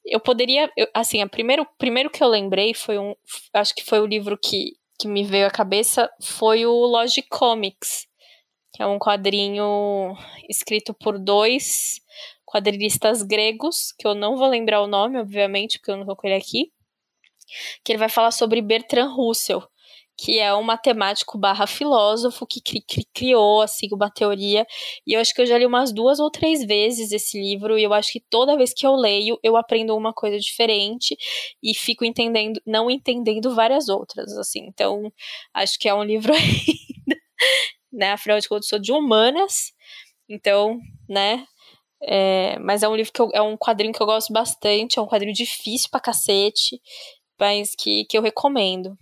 Eu poderia, eu, assim, a primeiro, primeiro que eu lembrei foi um, acho que foi o livro que, que me veio à cabeça, foi o Logic Comics, que é um quadrinho escrito por dois quadrinistas gregos, que eu não vou lembrar o nome, obviamente, porque eu não vou com ele aqui, que ele vai falar sobre Bertrand Russell, que é um matemático barra filósofo que cri cri criou, assim, uma teoria, e eu acho que eu já li umas duas ou três vezes esse livro, e eu acho que toda vez que eu leio, eu aprendo uma coisa diferente, e fico entendendo, não entendendo várias outras, assim, então, acho que é um livro ainda, né, afinal de contas, eu sou de humanas, então, né, é, mas é um livro que eu, é um quadrinho que eu gosto bastante, é um quadrinho difícil pra cacete, mas que, que eu recomendo.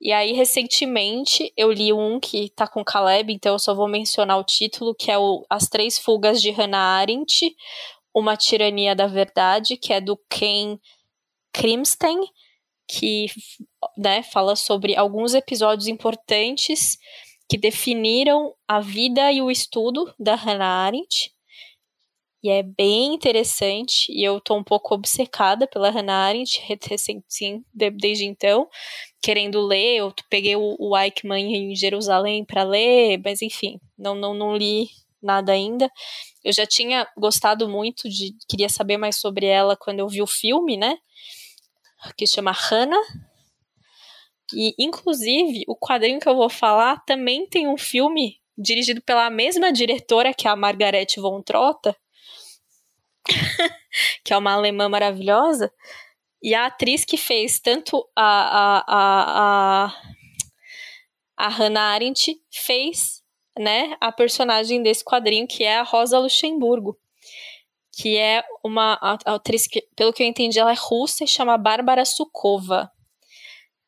E aí, recentemente, eu li um que tá com Caleb, então eu só vou mencionar o título, que é o As Três Fugas de Hannah Arendt, Uma Tirania da Verdade, que é do Ken Krimstein, que né, fala sobre alguns episódios importantes que definiram a vida e o estudo da Hannah Arendt. E é bem interessante, e eu tô um pouco obcecada pela Hannah Arendt, sim, desde então, querendo ler, eu peguei o, o Eichmann em Jerusalém para ler, mas enfim, não, não, não li nada ainda. Eu já tinha gostado muito de, queria saber mais sobre ela quando eu vi o filme, né, que chama Hannah, e inclusive o quadrinho que eu vou falar também tem um filme dirigido pela mesma diretora que é a Margaret von Trotta, que é uma alemã maravilhosa, e a atriz que fez tanto a, a, a, a, a Hannah Arendt fez né, a personagem desse quadrinho, que é a Rosa Luxemburgo, que é uma atriz que, pelo que eu entendi, ela é russa e chama Bárbara Sukova.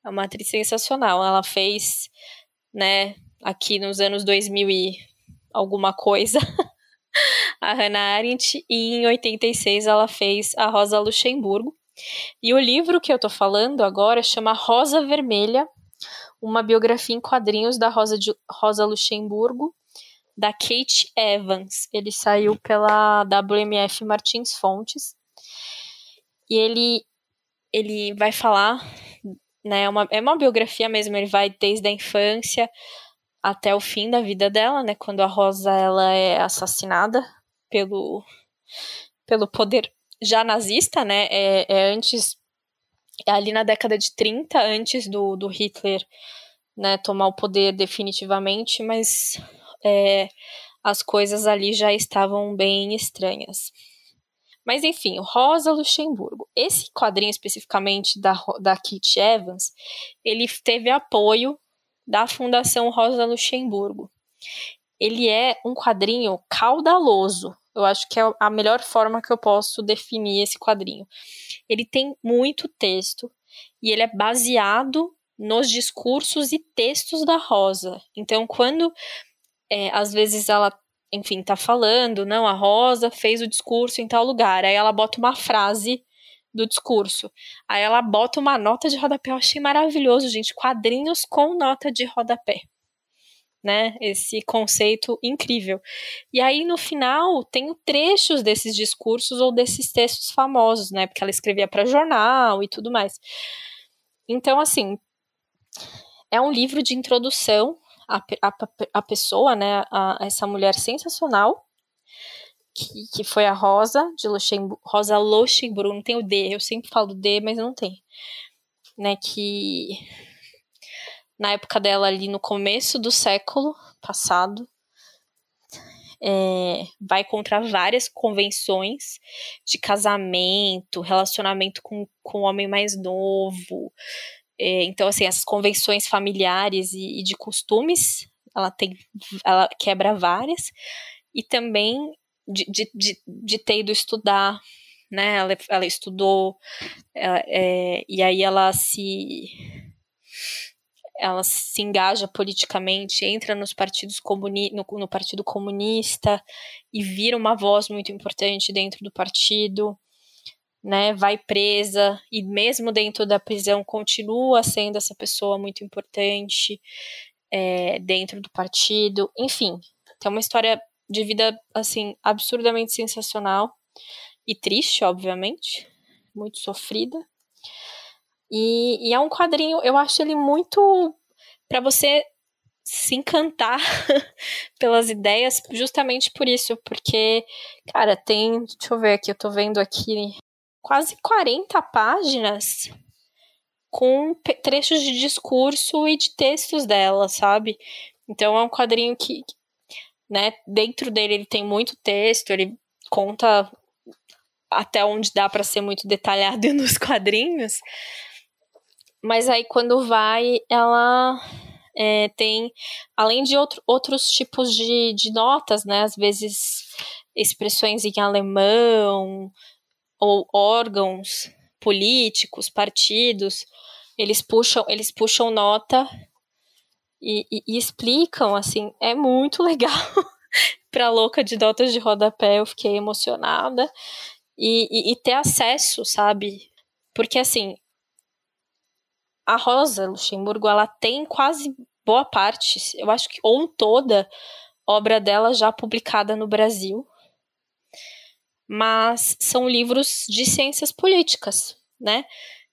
É uma atriz sensacional. Ela fez, né, aqui nos anos 2000 e alguma coisa, a Hannah Arendt, e em 86 ela fez a Rosa Luxemburgo. E o livro que eu tô falando agora chama Rosa Vermelha, uma biografia em quadrinhos da Rosa, de, Rosa Luxemburgo, da Kate Evans. Ele saiu pela WMF Martins Fontes. E ele, ele vai falar, né, uma, é uma biografia mesmo, ele vai desde a infância até o fim da vida dela, né, quando a Rosa ela é assassinada pelo, pelo poder já nazista, né? É, é antes, é ali na década de 30, antes do, do Hitler né, tomar o poder definitivamente, mas é, as coisas ali já estavam bem estranhas. Mas enfim, Rosa Luxemburgo. Esse quadrinho especificamente da, da Kit Evans, ele teve apoio da Fundação Rosa Luxemburgo. Ele é um quadrinho caudaloso, eu acho que é a melhor forma que eu posso definir esse quadrinho. Ele tem muito texto e ele é baseado nos discursos e textos da Rosa. Então, quando é, às vezes ela, enfim, tá falando, não, a Rosa fez o discurso em tal lugar, aí ela bota uma frase do discurso. Aí ela bota uma nota de rodapé. Eu achei maravilhoso, gente. Quadrinhos com nota de rodapé né? Esse conceito incrível. E aí no final tem trechos desses discursos ou desses textos famosos, né? Porque ela escrevia para jornal e tudo mais. Então assim é um livro de introdução à, à pessoa, né? A, a, essa mulher sensacional. Que, que foi a Rosa de Luxemburgo, Rosa Luxemburgo, não tem o D, eu sempre falo D, mas não tem. Né, que na época dela ali no começo do século passado. é, vai contra várias convenções de casamento, relacionamento com, com o homem mais novo. É, então, assim, essas convenções familiares e, e de costumes, ela tem, ela quebra várias. E também de, de, de, de ter ido estudar, né? Ela, ela estudou, ela, é, e aí ela se ela se engaja politicamente, entra nos partidos comuni no, no, Partido Comunista e vira uma voz muito importante dentro do partido, né? Vai presa e mesmo dentro da prisão continua sendo essa pessoa muito importante é, dentro do partido. Enfim, tem uma história de vida assim absurdamente sensacional e triste, obviamente, muito sofrida. E, e é um quadrinho, eu acho ele muito para você se encantar pelas ideias, justamente por isso, porque, cara, tem, deixa eu ver aqui, eu tô vendo aqui quase 40 páginas com trechos de discurso e de textos dela, sabe? Então é um quadrinho que, né, dentro dele ele tem muito texto, ele conta até onde dá para ser muito detalhado nos quadrinhos, mas aí quando vai, ela é, tem, além de outro, outros tipos de, de notas, né? Às vezes expressões em alemão, ou órgãos políticos, partidos, eles puxam, eles puxam nota e, e, e explicam, assim, é muito legal. pra louca de notas de rodapé, eu fiquei emocionada. E, e, e ter acesso, sabe? Porque, assim, a Rosa Luxemburgo, ela tem quase boa parte, eu acho que ou toda obra dela já publicada no Brasil. Mas são livros de ciências políticas, né?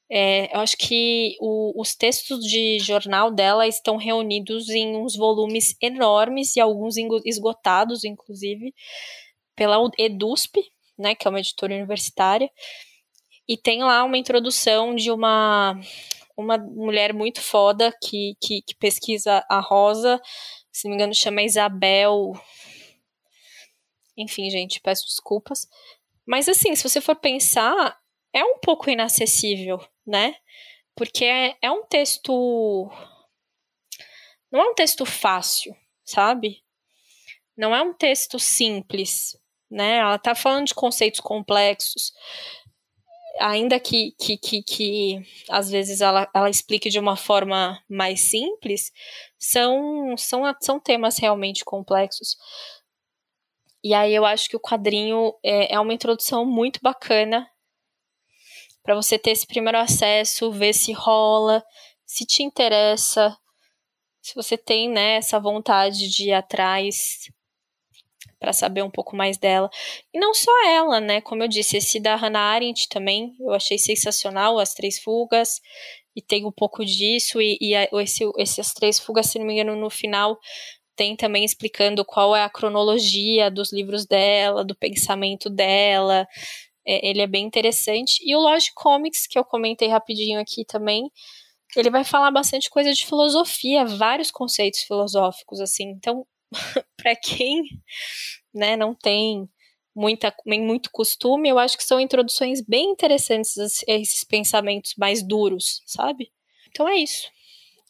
É, eu acho que o, os textos de jornal dela estão reunidos em uns volumes enormes e alguns esgotados, inclusive, pela EDUSP, né, que é uma editora universitária. E tem lá uma introdução de uma uma mulher muito foda que, que, que pesquisa a rosa, se não me engano chama Isabel. Enfim, gente, peço desculpas. Mas assim, se você for pensar, é um pouco inacessível, né? Porque é, é um texto. Não é um texto fácil, sabe? Não é um texto simples, né? Ela tá falando de conceitos complexos ainda que, que, que, que às vezes ela, ela explique de uma forma mais simples, são, são, são temas realmente complexos. E aí eu acho que o quadrinho é, é uma introdução muito bacana para você ter esse primeiro acesso, ver se rola, se te interessa, se você tem né, essa vontade de ir atrás para saber um pouco mais dela. E não só ela, né? Como eu disse, esse da Hannah Arendt também, eu achei sensacional, As Três Fugas, e tem um pouco disso, e, e esse, essas Três Fugas, se não me engano, no final tem também explicando qual é a cronologia dos livros dela, do pensamento dela. É, ele é bem interessante. E o Logic Comics, que eu comentei rapidinho aqui também, ele vai falar bastante coisa de filosofia, vários conceitos filosóficos, assim. Então, para quem né, não tem muita, muito costume, eu acho que são introduções bem interessantes a esses pensamentos mais duros, sabe? Então é isso.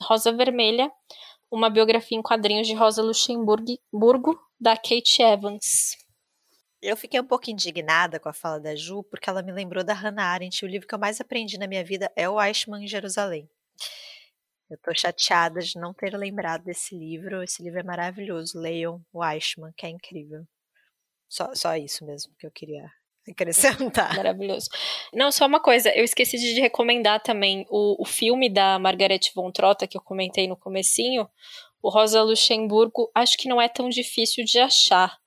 Rosa Vermelha, uma biografia em quadrinhos de Rosa Luxemburgo, da Kate Evans. Eu fiquei um pouco indignada com a fala da Ju, porque ela me lembrou da Hannah Arendt. O livro que eu mais aprendi na minha vida é o Eichmann em Jerusalém. Eu tô chateada de não ter lembrado desse livro. Esse livro é maravilhoso. Leiam o Eichmann, que é incrível. Só, só isso mesmo que eu queria acrescentar. Maravilhoso. Não, só uma coisa, eu esqueci de recomendar também o, o filme da Margaret von Trotta que eu comentei no comecinho, o Rosa Luxemburgo, acho que não é tão difícil de achar.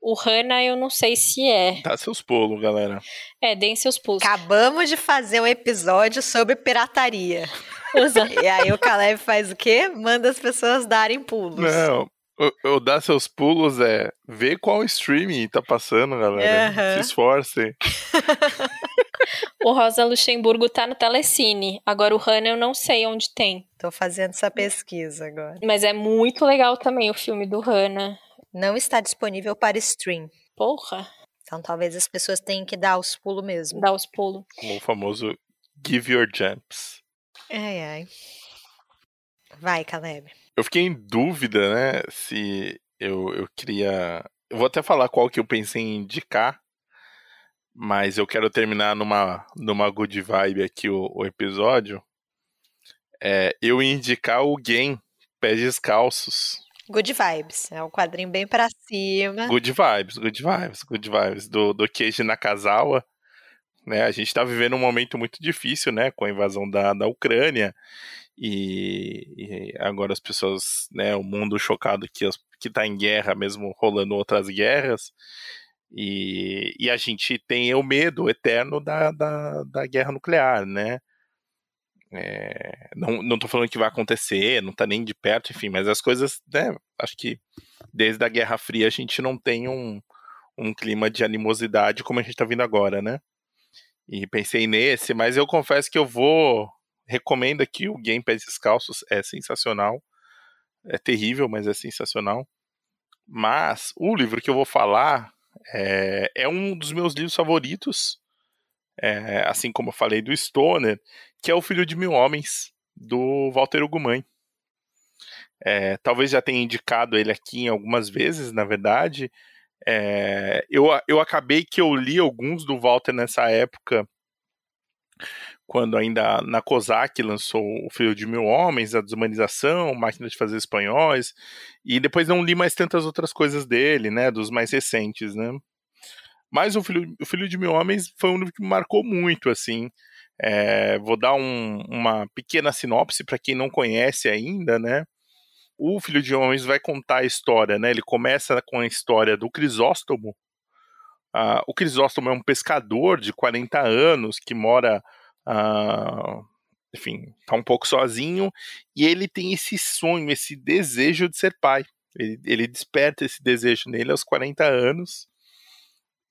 O Hannah eu não sei se é. Dá seus pulos, galera. É, deem seus pulos. Acabamos de fazer um episódio sobre pirataria. E aí o Caleb faz o quê? Manda as pessoas darem pulos. Não, o, o dar seus pulos é ver qual streaming tá passando, galera. Uhum. Se esforcem. o Rosa Luxemburgo tá no Telecine. Agora o Hannah eu não sei onde tem. Tô fazendo essa pesquisa agora. Mas é muito legal também o filme do Hannah. Não está disponível para stream. Porra. Então talvez as pessoas tenham que dar os pulos mesmo. Dar os pulos. O famoso give your jumps. Ai, ai. Vai, Caleb. Eu fiquei em dúvida, né, se eu, eu queria... Eu vou até falar qual que eu pensei em indicar, mas eu quero terminar numa, numa good vibe aqui o, o episódio. É, eu indicar o Game, Pés Descalços. Good Vibes. É um quadrinho bem pra cima. Good Vibes, Good Vibes, Good Vibes. Do, do Keiji Nakazawa. Né, a gente tá vivendo um momento muito difícil, né? Com a invasão da, da Ucrânia. E, e agora as pessoas, né? O mundo chocado que, as, que tá em guerra, mesmo rolando outras guerras. E, e a gente tem o medo eterno da, da, da guerra nuclear, né? É, não, não tô falando que vai acontecer, não tá nem de perto, enfim, mas as coisas, né, acho que desde a Guerra Fria a gente não tem um, um clima de animosidade como a gente tá vindo agora, né? E pensei nesse, mas eu confesso que eu vou. Recomendo aqui o Game Pés Descalços, é sensacional. É terrível, mas é sensacional. Mas o livro que eu vou falar é, é um dos meus livros favoritos é, assim como eu falei do Stoner, que é o Filho de Mil Homens, do Walter Ugumãe. É, talvez já tenha indicado ele aqui em algumas vezes, na verdade. É, eu, eu acabei que eu li alguns do Walter nessa época, quando ainda na COSAC lançou O Filho de Mil Homens, A Desumanização, Máquina de Fazer Espanhóis, e depois não li mais tantas outras coisas dele, né, dos mais recentes, né. Mas o Filho, o Filho de Mil Homens foi um livro que me marcou muito, assim. É, vou dar um, uma pequena sinopse para quem não conhece ainda, né? O Filho de Homens vai contar a história, né? Ele começa com a história do Crisóstomo. Uh, o Crisóstomo é um pescador de 40 anos que mora, uh, enfim, tá um pouco sozinho e ele tem esse sonho, esse desejo de ser pai. Ele, ele desperta esse desejo nele aos 40 anos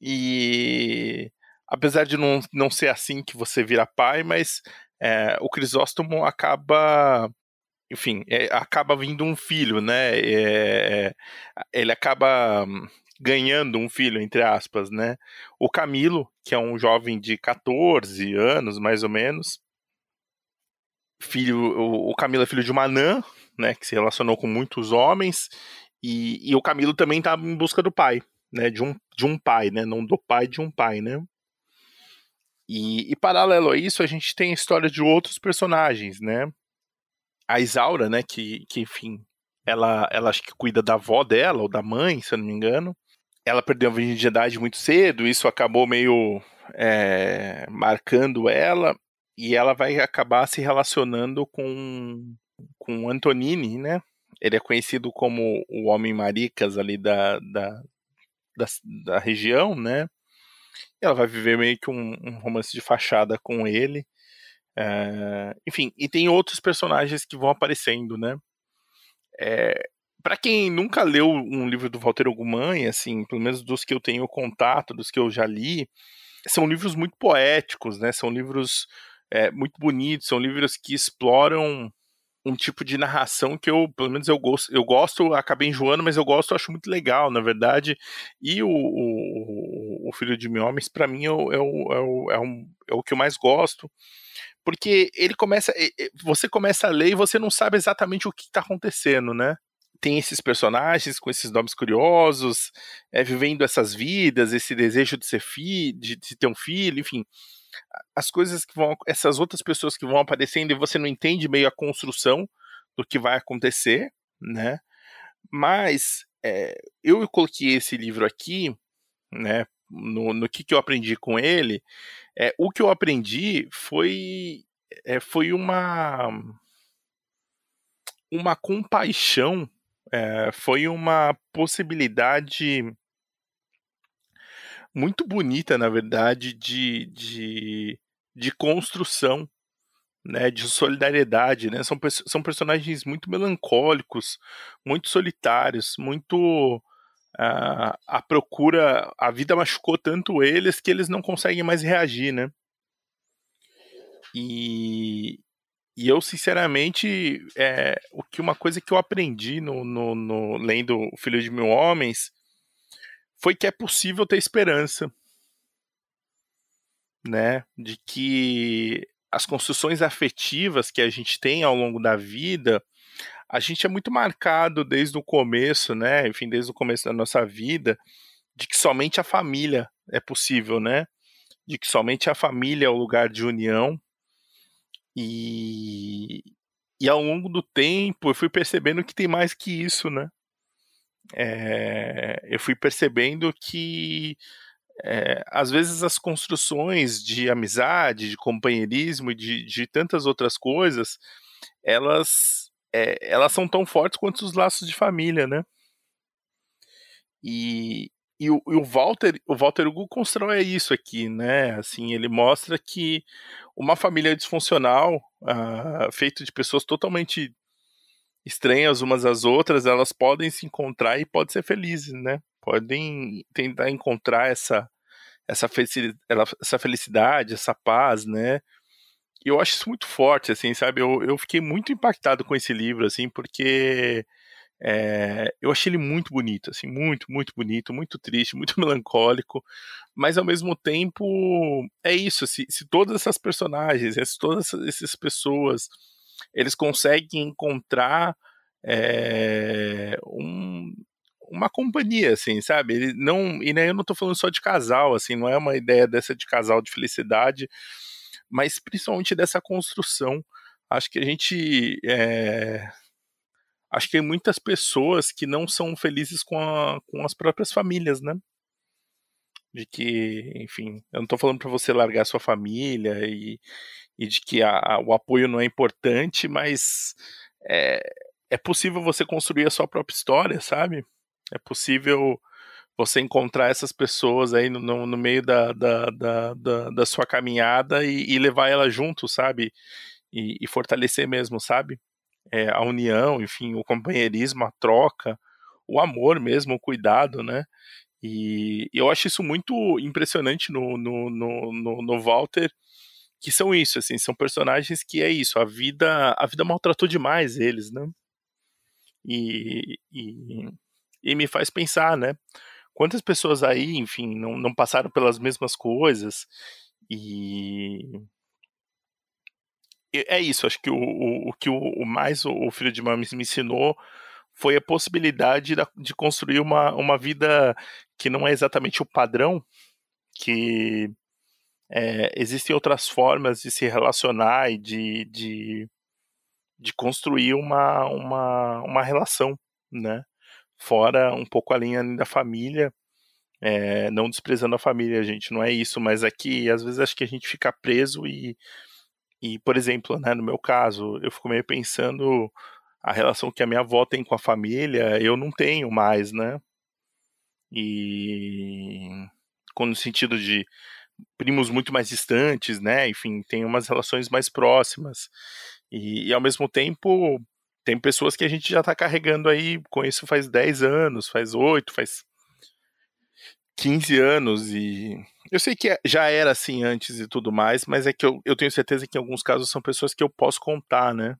e apesar de não, não ser assim que você vira pai, mas é, o Crisóstomo acaba enfim, é, acaba vindo um filho, né? É, ele acaba ganhando um filho, entre aspas, né? O Camilo, que é um jovem de 14 anos, mais ou menos. Filho, o, o Camilo é filho de uma anã, né? Que se relacionou com muitos homens. E, e o Camilo também está em busca do pai né, de um, de um pai, né, não do pai de um pai, né. E, e, paralelo a isso, a gente tem a história de outros personagens, né. A Isaura, né, que, que enfim, ela, ela acho que cuida da avó dela, ou da mãe, se eu não me engano. Ela perdeu a virgindade muito cedo, isso acabou meio é, marcando ela, e ela vai acabar se relacionando com, com Antonini, né, ele é conhecido como o Homem Maricas ali da, da, da, da região, né? Ela vai viver meio que um, um romance de fachada com ele. É, enfim, e tem outros personagens que vão aparecendo, né? É, para quem nunca leu um livro do Walter Ogumãe, assim, pelo menos dos que eu tenho contato, dos que eu já li, são livros muito poéticos, né? São livros é, muito bonitos, são livros que exploram um tipo de narração que eu, pelo menos eu gosto, eu gosto, acabei enjoando, mas eu gosto, acho muito legal, na verdade. E o, o, o Filho de Mil Homens, para mim, é o, é, o, é, o, é, é o que eu mais gosto, porque ele começa, você começa a ler e você não sabe exatamente o que está acontecendo, né? Tem esses personagens com esses nomes curiosos, é, vivendo essas vidas, esse desejo de ser filho, de, de ter um filho, enfim as coisas que vão. essas outras pessoas que vão aparecendo e você não entende meio a construção do que vai acontecer, né? Mas é, eu coloquei esse livro aqui, né? No, no que, que eu aprendi com ele, é, o que eu aprendi foi, é, foi uma uma compaixão, é, foi uma possibilidade muito bonita, na verdade, de, de, de construção, né, de solidariedade, né? São, são personagens muito melancólicos, muito solitários, muito uh, a procura, a vida machucou tanto eles que eles não conseguem mais reagir, né? E, e eu, sinceramente, é, o que uma coisa que eu aprendi no, no, no, lendo O Filho de Mil Homens foi que é possível ter esperança, né? De que as construções afetivas que a gente tem ao longo da vida, a gente é muito marcado desde o começo, né? Enfim, desde o começo da nossa vida, de que somente a família é possível, né? De que somente a família é o lugar de união. E, e ao longo do tempo eu fui percebendo que tem mais que isso, né? É, eu fui percebendo que é, às vezes as construções de amizade, de companheirismo de, de tantas outras coisas, elas, é, elas são tão fortes quanto os laços de família, né? E, e, o, e o Walter, o Walter Hugo constrói isso aqui, né? Assim, ele mostra que uma família disfuncional, uh, feita de pessoas totalmente estranhas umas às outras, elas podem se encontrar e podem ser felizes, né? Podem tentar encontrar essa essa felicidade, essa, paz, né? E eu acho isso muito forte, assim, sabe? Eu, eu fiquei muito impactado com esse livro, assim, porque é, eu achei ele muito bonito, assim, muito, muito bonito, muito triste, muito melancólico, mas ao mesmo tempo é isso. Se, se todas essas personagens, se todas essas pessoas, eles conseguem encontrar é, um, uma companhia, assim, sabe? Ele não, e né, eu não tô falando só de casal, assim, não é uma ideia dessa de casal de felicidade, mas principalmente dessa construção. Acho que a gente é, acho que tem muitas pessoas que não são felizes com, a, com as próprias famílias, né? De que, enfim, eu não tô falando para você largar sua família e, e de que a, a, o apoio não é importante, mas é, é possível você construir a sua própria história, sabe? É possível você encontrar essas pessoas aí no, no, meio da, da, da, da, da sua caminhada e, e, levar ela junto, sabe? E, e fortalecer mesmo, sabe? É, a união, enfim, o companheirismo, a troca, o amor mesmo, o cuidado, né? E eu acho isso muito impressionante no, no, no, no, no Walter, que são isso, assim, são personagens que é isso, a vida, a vida maltratou demais eles, né? E, e, e me faz pensar, né? Quantas pessoas aí, enfim, não, não passaram pelas mesmas coisas e é isso, acho que o, o, o que o, o, mais o, filho de Mames me ensinou foi a possibilidade de construir uma, uma vida que não é exatamente o padrão, que é, existem outras formas de se relacionar e de, de, de construir uma, uma, uma relação, né? Fora um pouco a linha da família, é, não desprezando a família, gente, não é isso, mas aqui é às vezes acho que a gente fica preso e, e por exemplo, né, no meu caso, eu fico meio pensando a relação que a minha avó tem com a família, eu não tenho mais, né? E no sentido de primos muito mais distantes, né? Enfim, tem umas relações mais próximas. E, e, ao mesmo tempo, tem pessoas que a gente já tá carregando aí com isso faz 10 anos, faz 8, faz 15 anos. E eu sei que é, já era assim antes e tudo mais, mas é que eu, eu tenho certeza que em alguns casos são pessoas que eu posso contar, né?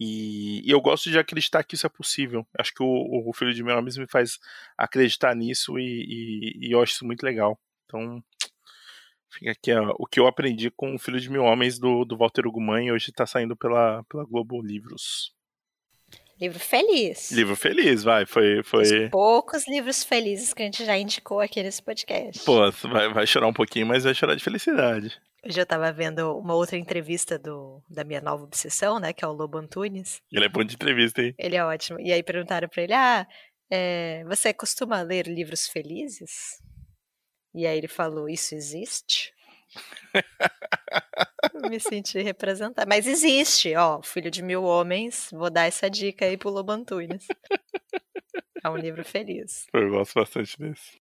E, e eu gosto de acreditar que isso é possível. Acho que o, o Filho de Meu me faz acreditar nisso e, e, e eu acho isso muito legal. Então, Fica aqui ó, o que eu aprendi com o Filho de Mil Homens do, do Walter Ugumãe, hoje está saindo pela, pela Globo Livros. Livro feliz. Livro feliz, vai. Foi. foi... Os poucos livros felizes que a gente já indicou aqui nesse podcast. Pô, vai, vai chorar um pouquinho, mas vai chorar de felicidade. Hoje eu tava vendo uma outra entrevista do, da minha nova obsessão, né? Que é o Lobo Antunes. Ele é bom de entrevista, hein? Ele é ótimo. E aí perguntaram pra ele: Ah, é, você costuma ler livros felizes? E aí ele falou: Isso existe? Me senti representada. Mas existe, ó, Filho de Mil Homens. Vou dar essa dica aí pro Lobo Antunes. É um livro feliz. Eu gosto bastante desse.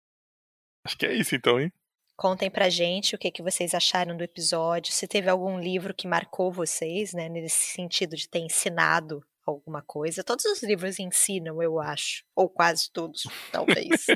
Acho que é isso então, hein? Contem pra gente o que, que vocês acharam do episódio, se teve algum livro que marcou vocês, né, nesse sentido de ter ensinado alguma coisa. Todos os livros ensinam, eu acho. Ou quase todos, talvez.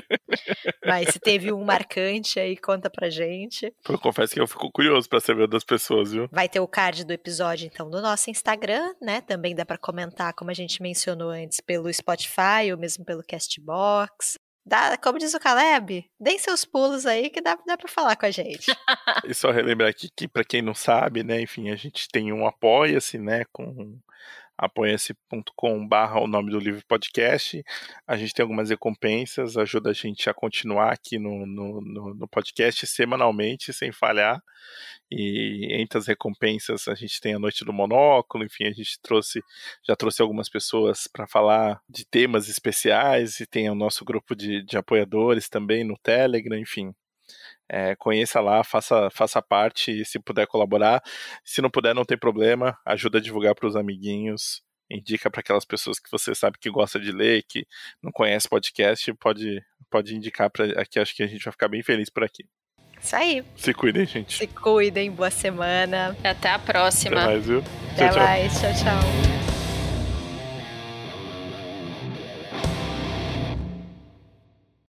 Mas se teve um marcante aí, conta pra gente. Eu confesso que eu fico curioso para saber das pessoas, viu? Vai ter o card do episódio, então, no nosso Instagram, né? Também dá para comentar, como a gente mencionou antes, pelo Spotify ou mesmo pelo Castbox. Dá, como diz o Caleb, deem seus pulos aí que dá, dá para falar com a gente. e só relembrar aqui que, para quem não sabe, né, enfim, a gente tem um apoia-se, né, com apoia-se.com barra o nome do livro podcast. A gente tem algumas recompensas, ajuda a gente a continuar aqui no, no, no, podcast semanalmente, sem falhar. E entre as recompensas a gente tem a Noite do Monóculo, enfim, a gente trouxe, já trouxe algumas pessoas para falar de temas especiais, e tem o nosso grupo de, de apoiadores também no Telegram, enfim. É, conheça lá, faça, faça parte, se puder colaborar. Se não puder, não tem problema, ajuda a divulgar para os amiguinhos, indica para aquelas pessoas que você sabe que gosta de ler, que não conhece podcast, pode, pode indicar para aqui. Acho que a gente vai ficar bem feliz por aqui. Isso aí. Se cuidem, gente. Se cuidem, boa semana. Até a próxima. Até mais, viu? Até tchau, mais, tchau, tchau.